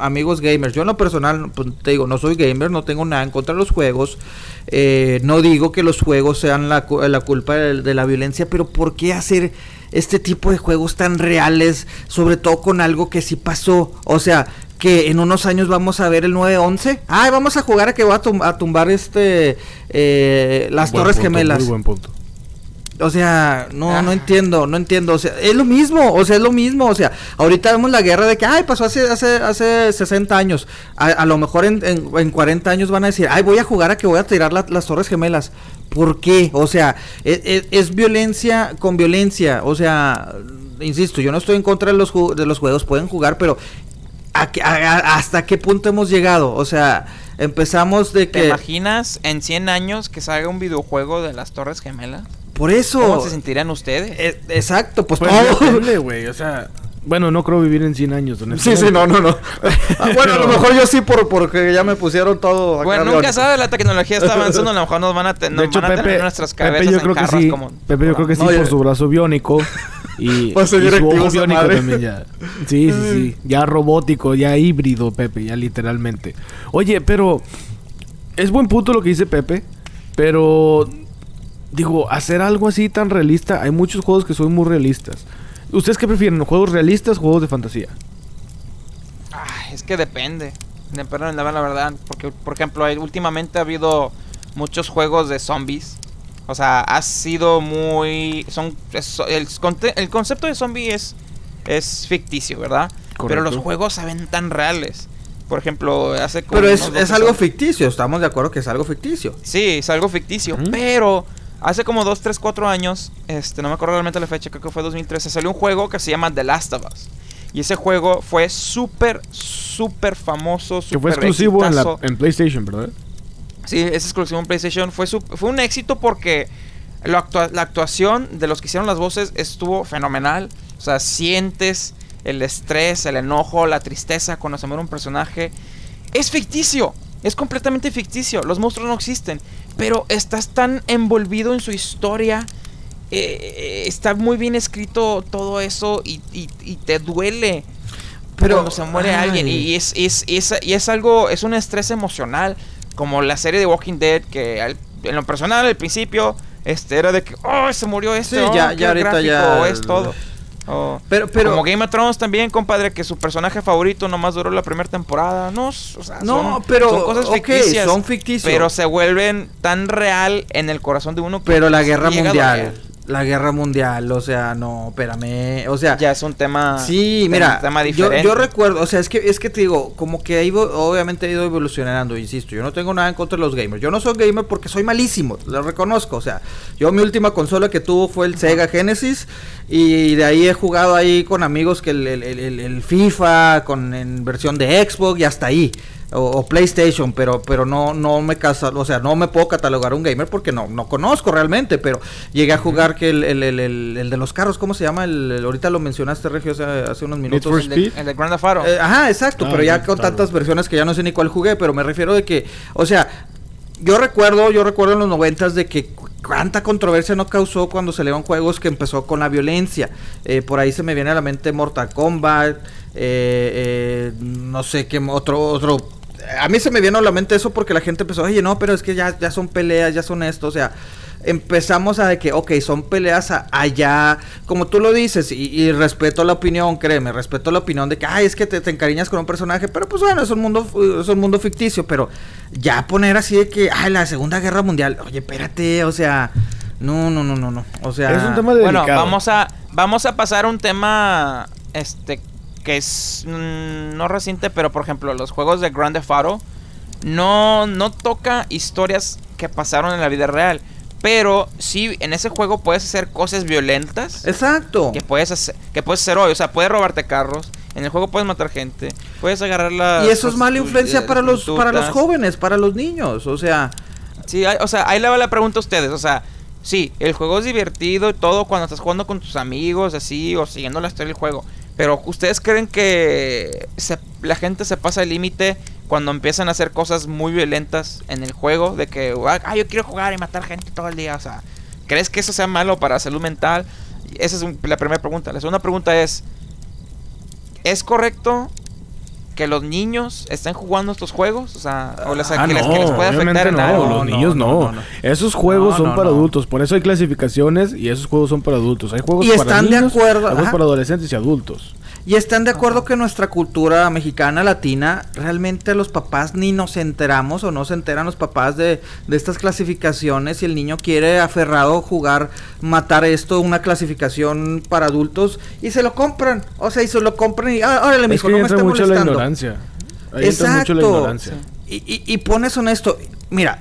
[SPEAKER 3] amigos gamers, yo en lo personal, pues, te digo, no soy gamer, no tengo nada en contra de los juegos, eh, no digo que los juegos sean la, la culpa de, de la violencia, pero ¿por qué hacer este tipo de juegos tan reales, sobre todo con algo que sí pasó? O sea, que en unos años vamos a ver el 9-11, ay, vamos a jugar a que va a, tum- a tumbar este, eh, las
[SPEAKER 1] Buen
[SPEAKER 3] Torres
[SPEAKER 1] punto,
[SPEAKER 3] Gemelas.
[SPEAKER 1] Muy buen punto.
[SPEAKER 3] O sea, no, no
[SPEAKER 2] Ah.
[SPEAKER 3] entiendo, no entiendo. O sea, es lo mismo, o sea, es lo mismo. O sea, ahorita vemos la guerra de que, ay, pasó hace, hace, hace 60 años. A, a lo mejor en, en, en 40 años van a decir, ay, voy a jugar a que voy a tirar la- las torres gemelas. ¿Por qué? O sea, es, es- es violencia con violencia. O sea, insisto, yo no estoy en contra de los, ju- de los juegos, pueden jugar, pero ¿a qué- a- a- ¿hasta qué punto hemos llegado? O sea, empezamos de
[SPEAKER 2] ¿Te
[SPEAKER 3] que...
[SPEAKER 2] imaginas en 100 años que salga un videojuego de las Torres Gemelas?
[SPEAKER 3] Por eso...
[SPEAKER 2] ¿Cómo se sentirían ustedes?
[SPEAKER 3] eh, exacto, pues,
[SPEAKER 1] Pues
[SPEAKER 3] todo-
[SPEAKER 1] depende, güey. O sea, bueno, no creo vivir en 100 años.
[SPEAKER 3] Sí, sí, no, no, no. Ah, <laughs> bueno, a lo mejor yo sí por, porque ya me pusieron todo. acá
[SPEAKER 2] Bueno, nunca sabes, la tecnología está avanzando, a lo mejor nos van a, te- nos
[SPEAKER 1] De hecho,
[SPEAKER 2] van a tener
[SPEAKER 1] Pepe,
[SPEAKER 2] nuestras
[SPEAKER 1] Pepe
[SPEAKER 2] cabezas
[SPEAKER 1] yo
[SPEAKER 2] en
[SPEAKER 1] creo que sí.
[SPEAKER 2] como...
[SPEAKER 1] Pepe yo creo que sí
[SPEAKER 3] No,
[SPEAKER 1] por su brazo biónico. <laughs> Y, <laughs>
[SPEAKER 3] Va a ser
[SPEAKER 1] y su ojo biónico también ya. Sí, sí, sí. <laughs> Ya robótico, ya híbrido, Pepe, ya literalmente. Oye, pero es buen punto lo que dice Pepe, pero digo, hacer algo así tan realista, hay muchos juegos que son muy realistas. ¿Ustedes qué prefieren? ¿Juegos realistas o juegos de fantasía?
[SPEAKER 2] Ay, es que depende. Depende, la, la verdad. Porque, por ejemplo, hay- últimamente ha habido muchos juegos de zombies. O sea, ha sido muy... Son, es- el, el concepto de zombie es, es ficticio, ¿verdad? Pero los juegos se ven tan reales. Por ejemplo, hace como...
[SPEAKER 3] Pero es, es algo ficticio, estamos de acuerdo que es algo ficticio.
[SPEAKER 2] Sí, es algo ficticio. Pero hace como 2, 3, 4 años, este, no me acuerdo realmente la fecha, creo que fue 2013, salió un juego que se llama The Last of Us. Y ese juego fue súper, súper famoso.
[SPEAKER 1] Que fue exclusivo en, la,
[SPEAKER 2] exitazo.
[SPEAKER 1] en PlayStation, ¿verdad?
[SPEAKER 2] Sí, es exclusivo en PlayStation. Fue, su- fue un éxito porque actua- la actuación de los que hicieron las voces estuvo fenomenal. O sea, sientes el estrés, el enojo, la tristeza cuando se muere un personaje. Es ficticio, es completamente ficticio. Los monstruos no existen. Pero estás tan envolvido en su historia. eh, está muy bien escrito todo eso y, y- y te duele
[SPEAKER 3] Pero
[SPEAKER 2] cuando se muere
[SPEAKER 3] ay.
[SPEAKER 2] alguien y es, es, es- y es algo, es un estrés emocional, como la serie de Walking Dead, que al- en lo personal al principio este era de que, oh, se murió este,
[SPEAKER 3] Sí,
[SPEAKER 2] oh,
[SPEAKER 3] ya-
[SPEAKER 2] qué
[SPEAKER 3] ya ahorita
[SPEAKER 2] gráfico
[SPEAKER 3] ya-
[SPEAKER 2] es todo.
[SPEAKER 3] Pero- pero-
[SPEAKER 2] como Game of Thrones también, compadre, que su personaje favorito nomás duró la primera temporada. No, o sea,
[SPEAKER 3] No,
[SPEAKER 2] son,
[SPEAKER 3] pero,
[SPEAKER 2] son cosas ficticias.
[SPEAKER 3] son ficticios.
[SPEAKER 2] Pero se vuelven tan real en el corazón de uno que
[SPEAKER 3] Pero la guerra mundial. La guerra mundial, o sea, no, espérame, o sea,
[SPEAKER 2] Ya es un tema.
[SPEAKER 3] Sí, mira,
[SPEAKER 2] tema
[SPEAKER 3] yo,
[SPEAKER 2] diferente.
[SPEAKER 3] yo recuerdo, o sea, es que es que te digo, como que ha ido, obviamente ha ido evolucionando, insisto, yo no tengo nada en contra de los gamers. Yo no soy gamer porque soy malísimo, lo reconozco, o sea, yo mi última consola que tuvo fue el Sega Genesis y de ahí he jugado ahí con amigos que el, el- el- el- el FIFA con en versión de Xbox y hasta ahí. O, o PlayStation, pero pero no no me casa, o sea, no me puedo catalogar un gamer porque no no conozco realmente, pero llegué a jugar que el, el, el- el- el de los carros, ¿cómo se llama? El, el- ahorita lo mencionaste Regio hace, hace unos minutos.
[SPEAKER 1] for
[SPEAKER 2] de,
[SPEAKER 1] Speed.
[SPEAKER 2] el de Grand Auto.
[SPEAKER 3] Eh, ajá, exacto,
[SPEAKER 1] Ah,
[SPEAKER 3] pero ya con tantas versiones que ya no sé ni cuál jugué, pero me refiero de que, o sea, yo recuerdo, yo recuerdo en los noventas de que cu- cuánta controversia no causó cuando salieron juegos que empezó con la violencia. Eh, por ahí se me viene a la mente Mortal Kombat, eh, eh, no sé qué otro, otro. A mí se me viene a la mente eso porque la gente empezó, oye, no, pero es que ya, ya son peleas, ya son esto, o sea, empezamos a de que, ok, son peleas a- allá, como tú lo dices, y, y respeto la opinión, créeme, respeto la opinión de que, ay, es que te, te encariñas con un personaje, pero pues bueno, es un mundo, es un mundo ficticio, pero ya poner así de que, ay, la Segunda Guerra Mundial, oye, espérate, o sea, no, no, no, no, no, o sea...
[SPEAKER 1] es un tema delicado.
[SPEAKER 2] Bueno, vamos a vamos a pasar a un tema este que es mm, no reciente, pero por ejemplo, los juegos de Grand Theft Auto no no toca historias que pasaron en la vida real, pero sí en ese juego puedes hacer cosas violentas
[SPEAKER 3] Exacto.
[SPEAKER 2] que puedes hacer que puedes hacer hoy, o sea, puedes robarte carros, en el juego puedes matar gente, puedes agarrar la
[SPEAKER 3] Y eso es mala influencia para los, para los jóvenes, para los niños, o sea...
[SPEAKER 2] Sí, hay- o sea, ahí le va la pregunta a ustedes. O sea, sí, el juego es divertido y todo cuando estás jugando con tus amigos, así, o siguiendo la historia del juego. Pero ¿ustedes creen que la gente se pasa el límite cuando empiezan a hacer cosas muy violentas en el juego? De que, ah, yo quiero jugar y matar gente todo el día. O sea, ¿crees que eso sea malo para salud mental? Esa es la primera pregunta. La segunda pregunta es, ¿es correcto que los niños estén jugando estos juegos? O sea, o
[SPEAKER 1] Ah,
[SPEAKER 2] que, les, que les puede afectar en
[SPEAKER 1] no,
[SPEAKER 2] algo.
[SPEAKER 1] los niños
[SPEAKER 3] no,
[SPEAKER 1] no.
[SPEAKER 3] no, no.
[SPEAKER 1] Esos juegos
[SPEAKER 3] No,
[SPEAKER 1] son para
[SPEAKER 3] no.
[SPEAKER 1] adultos, por eso hay clasificaciones y esos juegos son para adultos. Hay juegos
[SPEAKER 3] Y
[SPEAKER 1] para
[SPEAKER 3] están de acuerdo,
[SPEAKER 1] hay juegos para adolescentes y adultos.
[SPEAKER 3] Y están de acuerdo que nuestra cultura mexicana, latina, realmente los papás ni nos enteramos o no se enteran los papás de, de estas clasificaciones y el niño quiere aferrado jugar, matar esto, una clasificación para adultos y se lo compran. O sea, y se lo compran y, ah, órale,
[SPEAKER 1] Es
[SPEAKER 3] mijo,
[SPEAKER 1] que
[SPEAKER 3] no me esté molestando.
[SPEAKER 1] Ahí entra mucho la
[SPEAKER 3] Exacto.
[SPEAKER 1] ignorancia.
[SPEAKER 3] Y, y, y pones honesto, mira,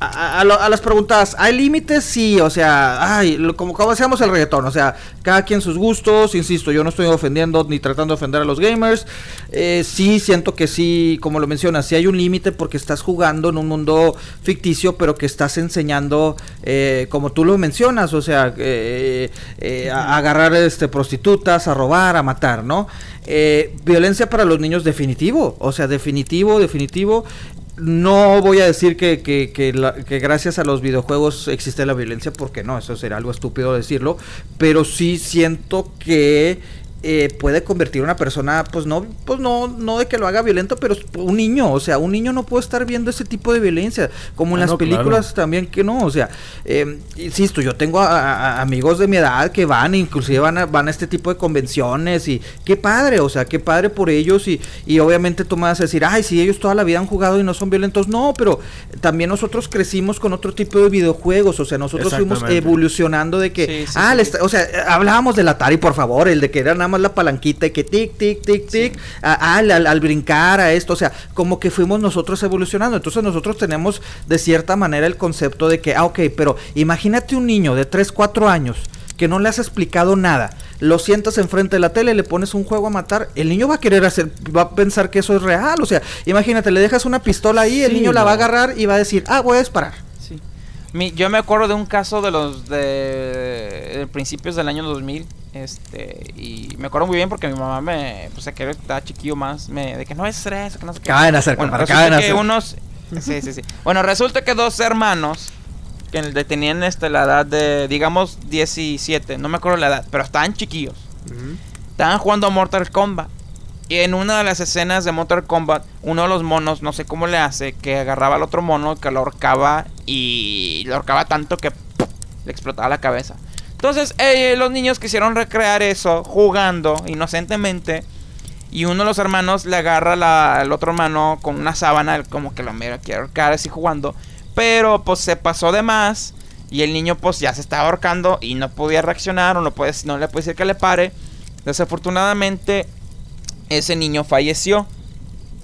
[SPEAKER 3] a, a- a lo- a las preguntas, ¿hay límites? Sí, o sea, ay, lo- como, como decíamos el reggaetón, o sea, cada quien sus gustos, insisto, yo no estoy ofendiendo ni tratando de ofender a los gamers, eh, sí siento que sí, como lo mencionas, sí hay un límite porque estás jugando en un mundo ficticio, pero que estás enseñando, eh, como tú lo mencionas, o sea, eh, a, a agarrar este, prostitutas, a robar, a matar, ¿no? Violencia para los niños definitivo, o sea, definitivo, definitivo. No voy a decir que, que, que la- que gracias a los videojuegos existe la violencia, porque no, eso sería algo estúpido decirlo, pero sí siento que eh, puede convertir a una persona, pues no, pues no, no de que lo haga violento, pero un niño, o sea, un niño no puede estar viendo ese tipo de violencia, como en
[SPEAKER 1] Ah,
[SPEAKER 3] las
[SPEAKER 1] no,
[SPEAKER 3] películas también que no, o sea, eh, insisto, yo tengo a- a- a amigos de mi edad que van, inclusive van a, van a este tipo de convenciones y qué padre, o sea, qué padre por ellos y, y obviamente tú me vas a decir, ay, si ellos toda la vida han jugado y no son violentos, no, pero también nosotros crecimos con otro tipo de videojuegos, o sea, nosotros fuimos evolucionando de que,
[SPEAKER 2] Sí, sí,
[SPEAKER 3] ah,
[SPEAKER 2] sí,
[SPEAKER 3] le
[SPEAKER 2] sí.
[SPEAKER 3] está- o sea, hablábamos del Atari, por favor, el de que era nada más la palanquita y que tic, tic, tic, tic, a- al, al- al brincar a esto, o sea, como que fuimos nosotros evolucionando. Entonces nosotros tenemos de cierta manera el concepto de que, ah, ok, pero imagínate un niño de 3, 4 años que no le has explicado nada, lo sientas enfrente de la tele, le pones un juego a matar, el niño va a querer hacer, va a pensar que eso es real, o sea, imagínate, le dejas una pistola ahí, el
[SPEAKER 1] Sí,
[SPEAKER 3] niño la va a agarrar y va a decir, ah, voy a disparar.
[SPEAKER 2] Mi- yo me acuerdo de un caso de los de, de principios del año 2000, este, y me acuerdo muy bien porque mi mamá me, pues que estaba chiquillo más, me, de que no es estrés, que no sé qué.
[SPEAKER 3] Hacer,
[SPEAKER 2] Bueno, que
[SPEAKER 3] hacer.
[SPEAKER 2] unos, sí, sí, sí. Bueno, resulta que dos hermanos que tenían este, la edad de, digamos, 17, no me acuerdo la edad, pero estaban chiquillos. Estaban jugando a Mortal Kombat. Y en una de las escenas de Mortal Kombat, uno de los monos, no sé cómo le hace, que agarraba al otro mono, que lo ahorcaba y lo ahorcaba tanto que le explotaba la cabeza. Entonces, eh, los niños quisieron recrear eso jugando inocentemente. Y uno de los hermanos le agarra al otro hermano con una sábana, como que lo mira, quiere ahorcar así jugando. Pero pues se pasó de más. Y el niño pues ya se estaba ahorcando y no podía reaccionar o no, no le puede decir que le pare. Desafortunadamente, ese niño falleció.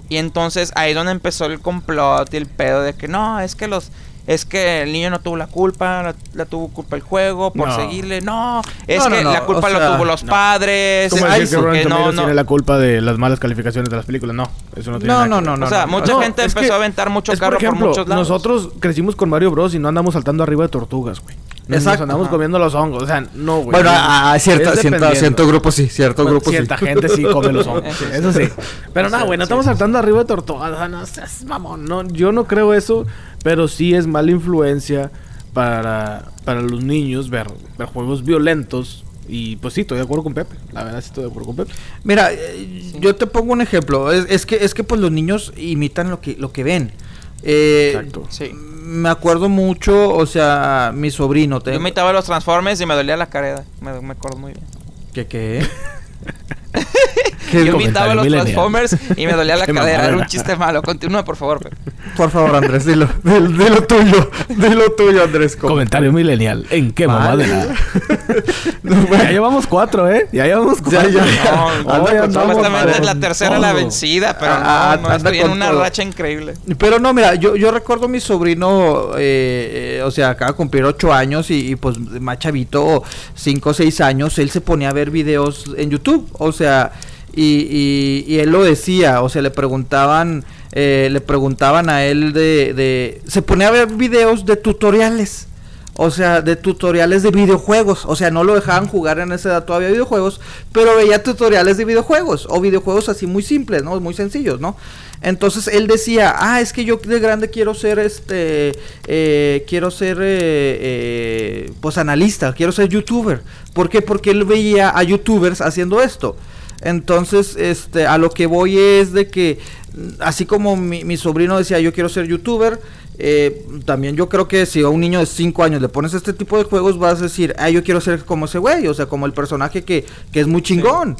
[SPEAKER 2] Y entonces ahí donde empezó el complot y el pedo de que no, es que los es que el niño no tuvo la culpa, la, la tuvo culpa el juego por
[SPEAKER 1] No.
[SPEAKER 2] seguirle. No, es
[SPEAKER 3] No, no,
[SPEAKER 2] que
[SPEAKER 3] no,
[SPEAKER 2] la culpa
[SPEAKER 3] o sea,
[SPEAKER 2] tuvo los
[SPEAKER 1] no.
[SPEAKER 2] padres.
[SPEAKER 1] Como
[SPEAKER 2] ay,
[SPEAKER 1] decir que Rotten
[SPEAKER 2] no,
[SPEAKER 1] Tomatoes
[SPEAKER 2] no.
[SPEAKER 1] tiene la culpa de las malas calificaciones de las películas. No, eso no tiene
[SPEAKER 3] No,
[SPEAKER 1] nada
[SPEAKER 3] no,
[SPEAKER 1] que
[SPEAKER 3] no, no.
[SPEAKER 2] O sea, mucha
[SPEAKER 1] No,
[SPEAKER 2] gente empezó
[SPEAKER 1] que-
[SPEAKER 2] a aventar mucho
[SPEAKER 1] es,
[SPEAKER 2] carro
[SPEAKER 1] por ejemplo,
[SPEAKER 2] muchos lados.
[SPEAKER 1] nosotros crecimos con Mario Bros. y no andamos saltando arriba de tortugas, güey. Nos,
[SPEAKER 3] Exacto.
[SPEAKER 1] nos andamos comiendo los hongos. O sea, no, güey.
[SPEAKER 3] Bueno, a, a cierta, cierta- cierto grupo sí, cierto
[SPEAKER 1] Bueno,
[SPEAKER 3] grupo
[SPEAKER 1] cierta
[SPEAKER 3] sí.
[SPEAKER 1] gente sí come los hongos.
[SPEAKER 2] Eso <laughs> sí.
[SPEAKER 1] Eso sí. Pero no,
[SPEAKER 2] Sí,
[SPEAKER 1] güey, no estamos saltando arriba de tortugas. O sea, no seas mamón. No, yo no creo eso, pero sí es mala influencia para, para los niños ver, ver juegos violentos. Y pues sí, estoy de acuerdo con Pepe. La verdad sí estoy de acuerdo con Pepe.
[SPEAKER 3] Mira, eh, yo te pongo un ejemplo. Es, es que es que pues los niños imitan lo que lo que ven. Eh,
[SPEAKER 1] Exacto.
[SPEAKER 2] Sí.
[SPEAKER 3] Me acuerdo mucho, o sea, mi sobrino. te-
[SPEAKER 2] Yo imitaba los Transformers y me dolía la careta. Me, me acuerdo muy bien.
[SPEAKER 3] ¿Qué qué? <laughs> <laughs>
[SPEAKER 2] Yo imitaba los
[SPEAKER 1] millennial.
[SPEAKER 2] Transformers y me dolía la <laughs> cadera. Era un chiste malo. Continúa, por favor.
[SPEAKER 3] Por favor, Andrés, dilo, dilo, dilo tuyo, dilo tuyo, Andrés. ¿cómo?
[SPEAKER 1] Comentario millennial. ¿En qué
[SPEAKER 3] Vale.
[SPEAKER 1] mamadera? <laughs>
[SPEAKER 3] No,
[SPEAKER 1] Ya llevamos cuatro, ¿eh? Ya llevamos
[SPEAKER 3] Ya,
[SPEAKER 1] cuatro.
[SPEAKER 3] ya.
[SPEAKER 2] No, no,
[SPEAKER 1] ya
[SPEAKER 2] supuestamente es la tercera la vencida, pero
[SPEAKER 3] Ah,
[SPEAKER 2] no, no, estoy en una
[SPEAKER 3] todo.
[SPEAKER 2] racha increíble.
[SPEAKER 3] Pero no, mira, yo, yo recuerdo a mi sobrino, eh, eh, o sea, acaba de cumplir ocho años y, y, pues más chavito, cinco o seis años, él se ponía a ver videos en YouTube, o sea, y, y, y él lo decía, o sea, le preguntaban, eh, le preguntaban a él de, de, se ponía a ver videos de tutoriales. O sea, de tutoriales de videojuegos. O sea, no lo dejaban jugar en esa edad todavía videojuegos, pero veía tutoriales de videojuegos. O videojuegos así muy simples, ¿no? Muy sencillos, ¿no? Entonces él decía, ah, es que yo de grande quiero ser este, eh, quiero ser, eh, eh, pues analista, quiero ser youtuber. ¿Por qué? Porque él veía a youtubers haciendo esto. Entonces, este, a lo que voy es de que, así como mi, mi sobrino decía, yo quiero ser youtuber, eh, también yo creo que si a un niño de 5 años le pones este tipo de juegos, vas a decir, ah, yo quiero ser como ese güey, o sea, como el personaje que, que es muy chingón.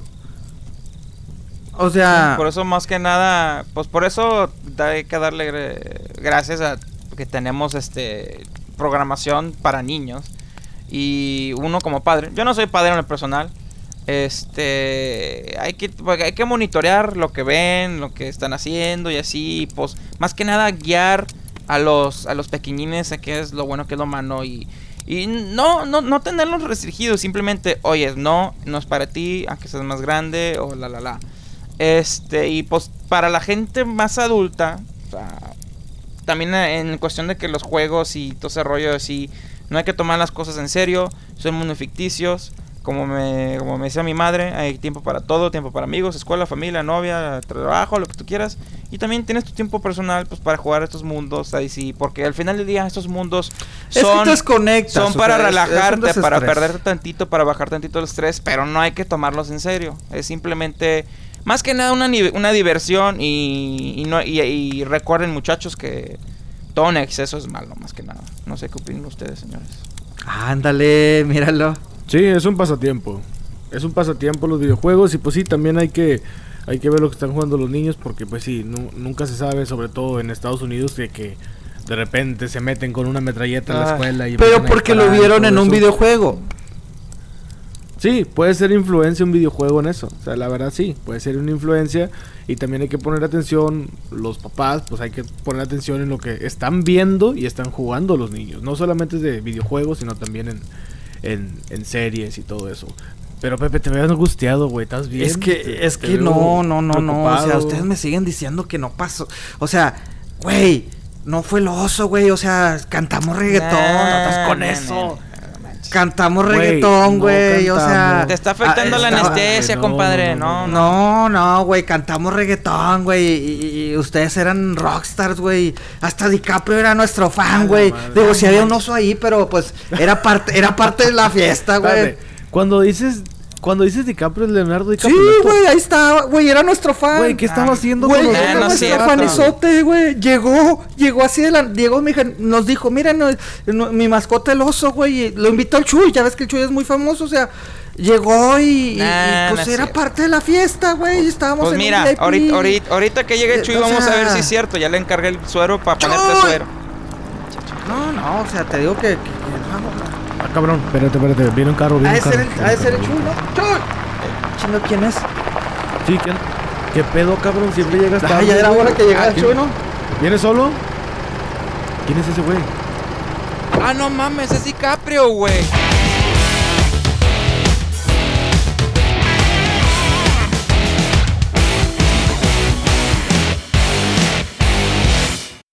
[SPEAKER 3] O sea,
[SPEAKER 2] Por eso, más que nada, pues por eso hay que darle gracias a que tenemos este programación para niños. Y uno como padre, yo no soy padre en el personal. Este, hay que, pues, hay que monitorear lo que ven, lo que están haciendo y así, pues, más que nada guiar a los, a los pequeñines a qué es lo bueno, qué es lo malo y, y no, no, no tenerlos restringidos, simplemente, oye, no, no es para ti, aunque seas más grande o la la la. Este, y pues para la gente más adulta, o sea, también en cuestión de que los juegos y todo ese rollo así, no hay que tomar las cosas en serio, son mundos ficticios. como me, como me decía mi madre, hay tiempo para todo, tiempo para amigos, escuela, familia, novia, trabajo, lo que tú quieras. Y también tienes tu tiempo personal pues para jugar estos mundos ahí sí, porque al final del día estos mundos son, son para relajarte, para perderte tantito, para bajar tantito el estrés, pero no hay que tomarlos en serio. Es simplemente más que nada una, una diversión y, y, no, y, y recuerden muchachos que todo en exceso es malo, más que nada. No sé qué opinan ustedes, señores.
[SPEAKER 3] Ándale, míralo.
[SPEAKER 1] Sí, es un pasatiempo. Es un pasatiempo los videojuegos y pues sí, también hay que hay que ver lo que están jugando los niños porque pues sí, nunca se sabe, sobre todo en Estados Unidos, de que de repente se meten con una metralleta en la ah, escuela y...
[SPEAKER 3] Pero porque lo vieron en un videojuego.
[SPEAKER 1] Sí, puede ser influencia un videojuego en eso. O sea, la verdad sí, puede ser una influencia. Y también hay que poner atención, los papás, pues hay que poner atención en lo que están viendo y están jugando los niños. No solamente de videojuegos, sino también en, en, en series y todo eso. Pero Pepe, te habías angustiado, güey, ¿estás bien?
[SPEAKER 3] Es que, es que no, no, no, no. O sea, ustedes me siguen diciendo que no pasó. O sea, güey, no fue el oso, güey. O sea, cantamos reggaetón. no estás con eso. Cantamos reggaetón, güey. o sea.
[SPEAKER 2] Te está afectando la anestesia, compadre. No,
[SPEAKER 3] no, no, güey. Cantamos reggaetón, güey. Y, ustedes eran rockstars, güey. Hasta DiCaprio era nuestro fan, güey. Digo, si había un oso ahí, pero pues era parte, era parte de la fiesta, güey.
[SPEAKER 1] Cuando dices cuando dices DiCaprio, Leonardo DiCaprio.
[SPEAKER 3] Sí, güey, ahí está, güey, era nuestro fan.
[SPEAKER 1] Güey, ¿qué estaba haciendo
[SPEAKER 3] güey? Era nuestro fanizote, güey. Llegó, llegó así de la. Llegó, nos dijo, mira, mi mascota el oso, güey. Lo invitó al Chuy, ya ves que el Chuy es muy famoso, o sea. Llegó y, pues era parte de la fiesta, güey. Estábamos
[SPEAKER 2] pues mira, ahorita, ahorita, ahorita, que llegue el Chuy, vamos a ver si es cierto. Ya le encargué el suero para ponerte suero.
[SPEAKER 3] No, no, o sea, te digo que, que,
[SPEAKER 1] Ah, cabrón, espérate, espérate. Viene un carro, viene un carro.
[SPEAKER 3] Ha de ser el chulo. ¡Chuy! Chino, ¿quién es?
[SPEAKER 1] Sí, ¿quién? ¿Qué pedo, cabrón? Siempre llegas
[SPEAKER 3] tarde. Ah, ya era hora que llegara el Chuy, ¿no?
[SPEAKER 1] ¿Viene solo? ¿Quién es ese güey?
[SPEAKER 2] Ah, no mames, es DiCaprio, güey.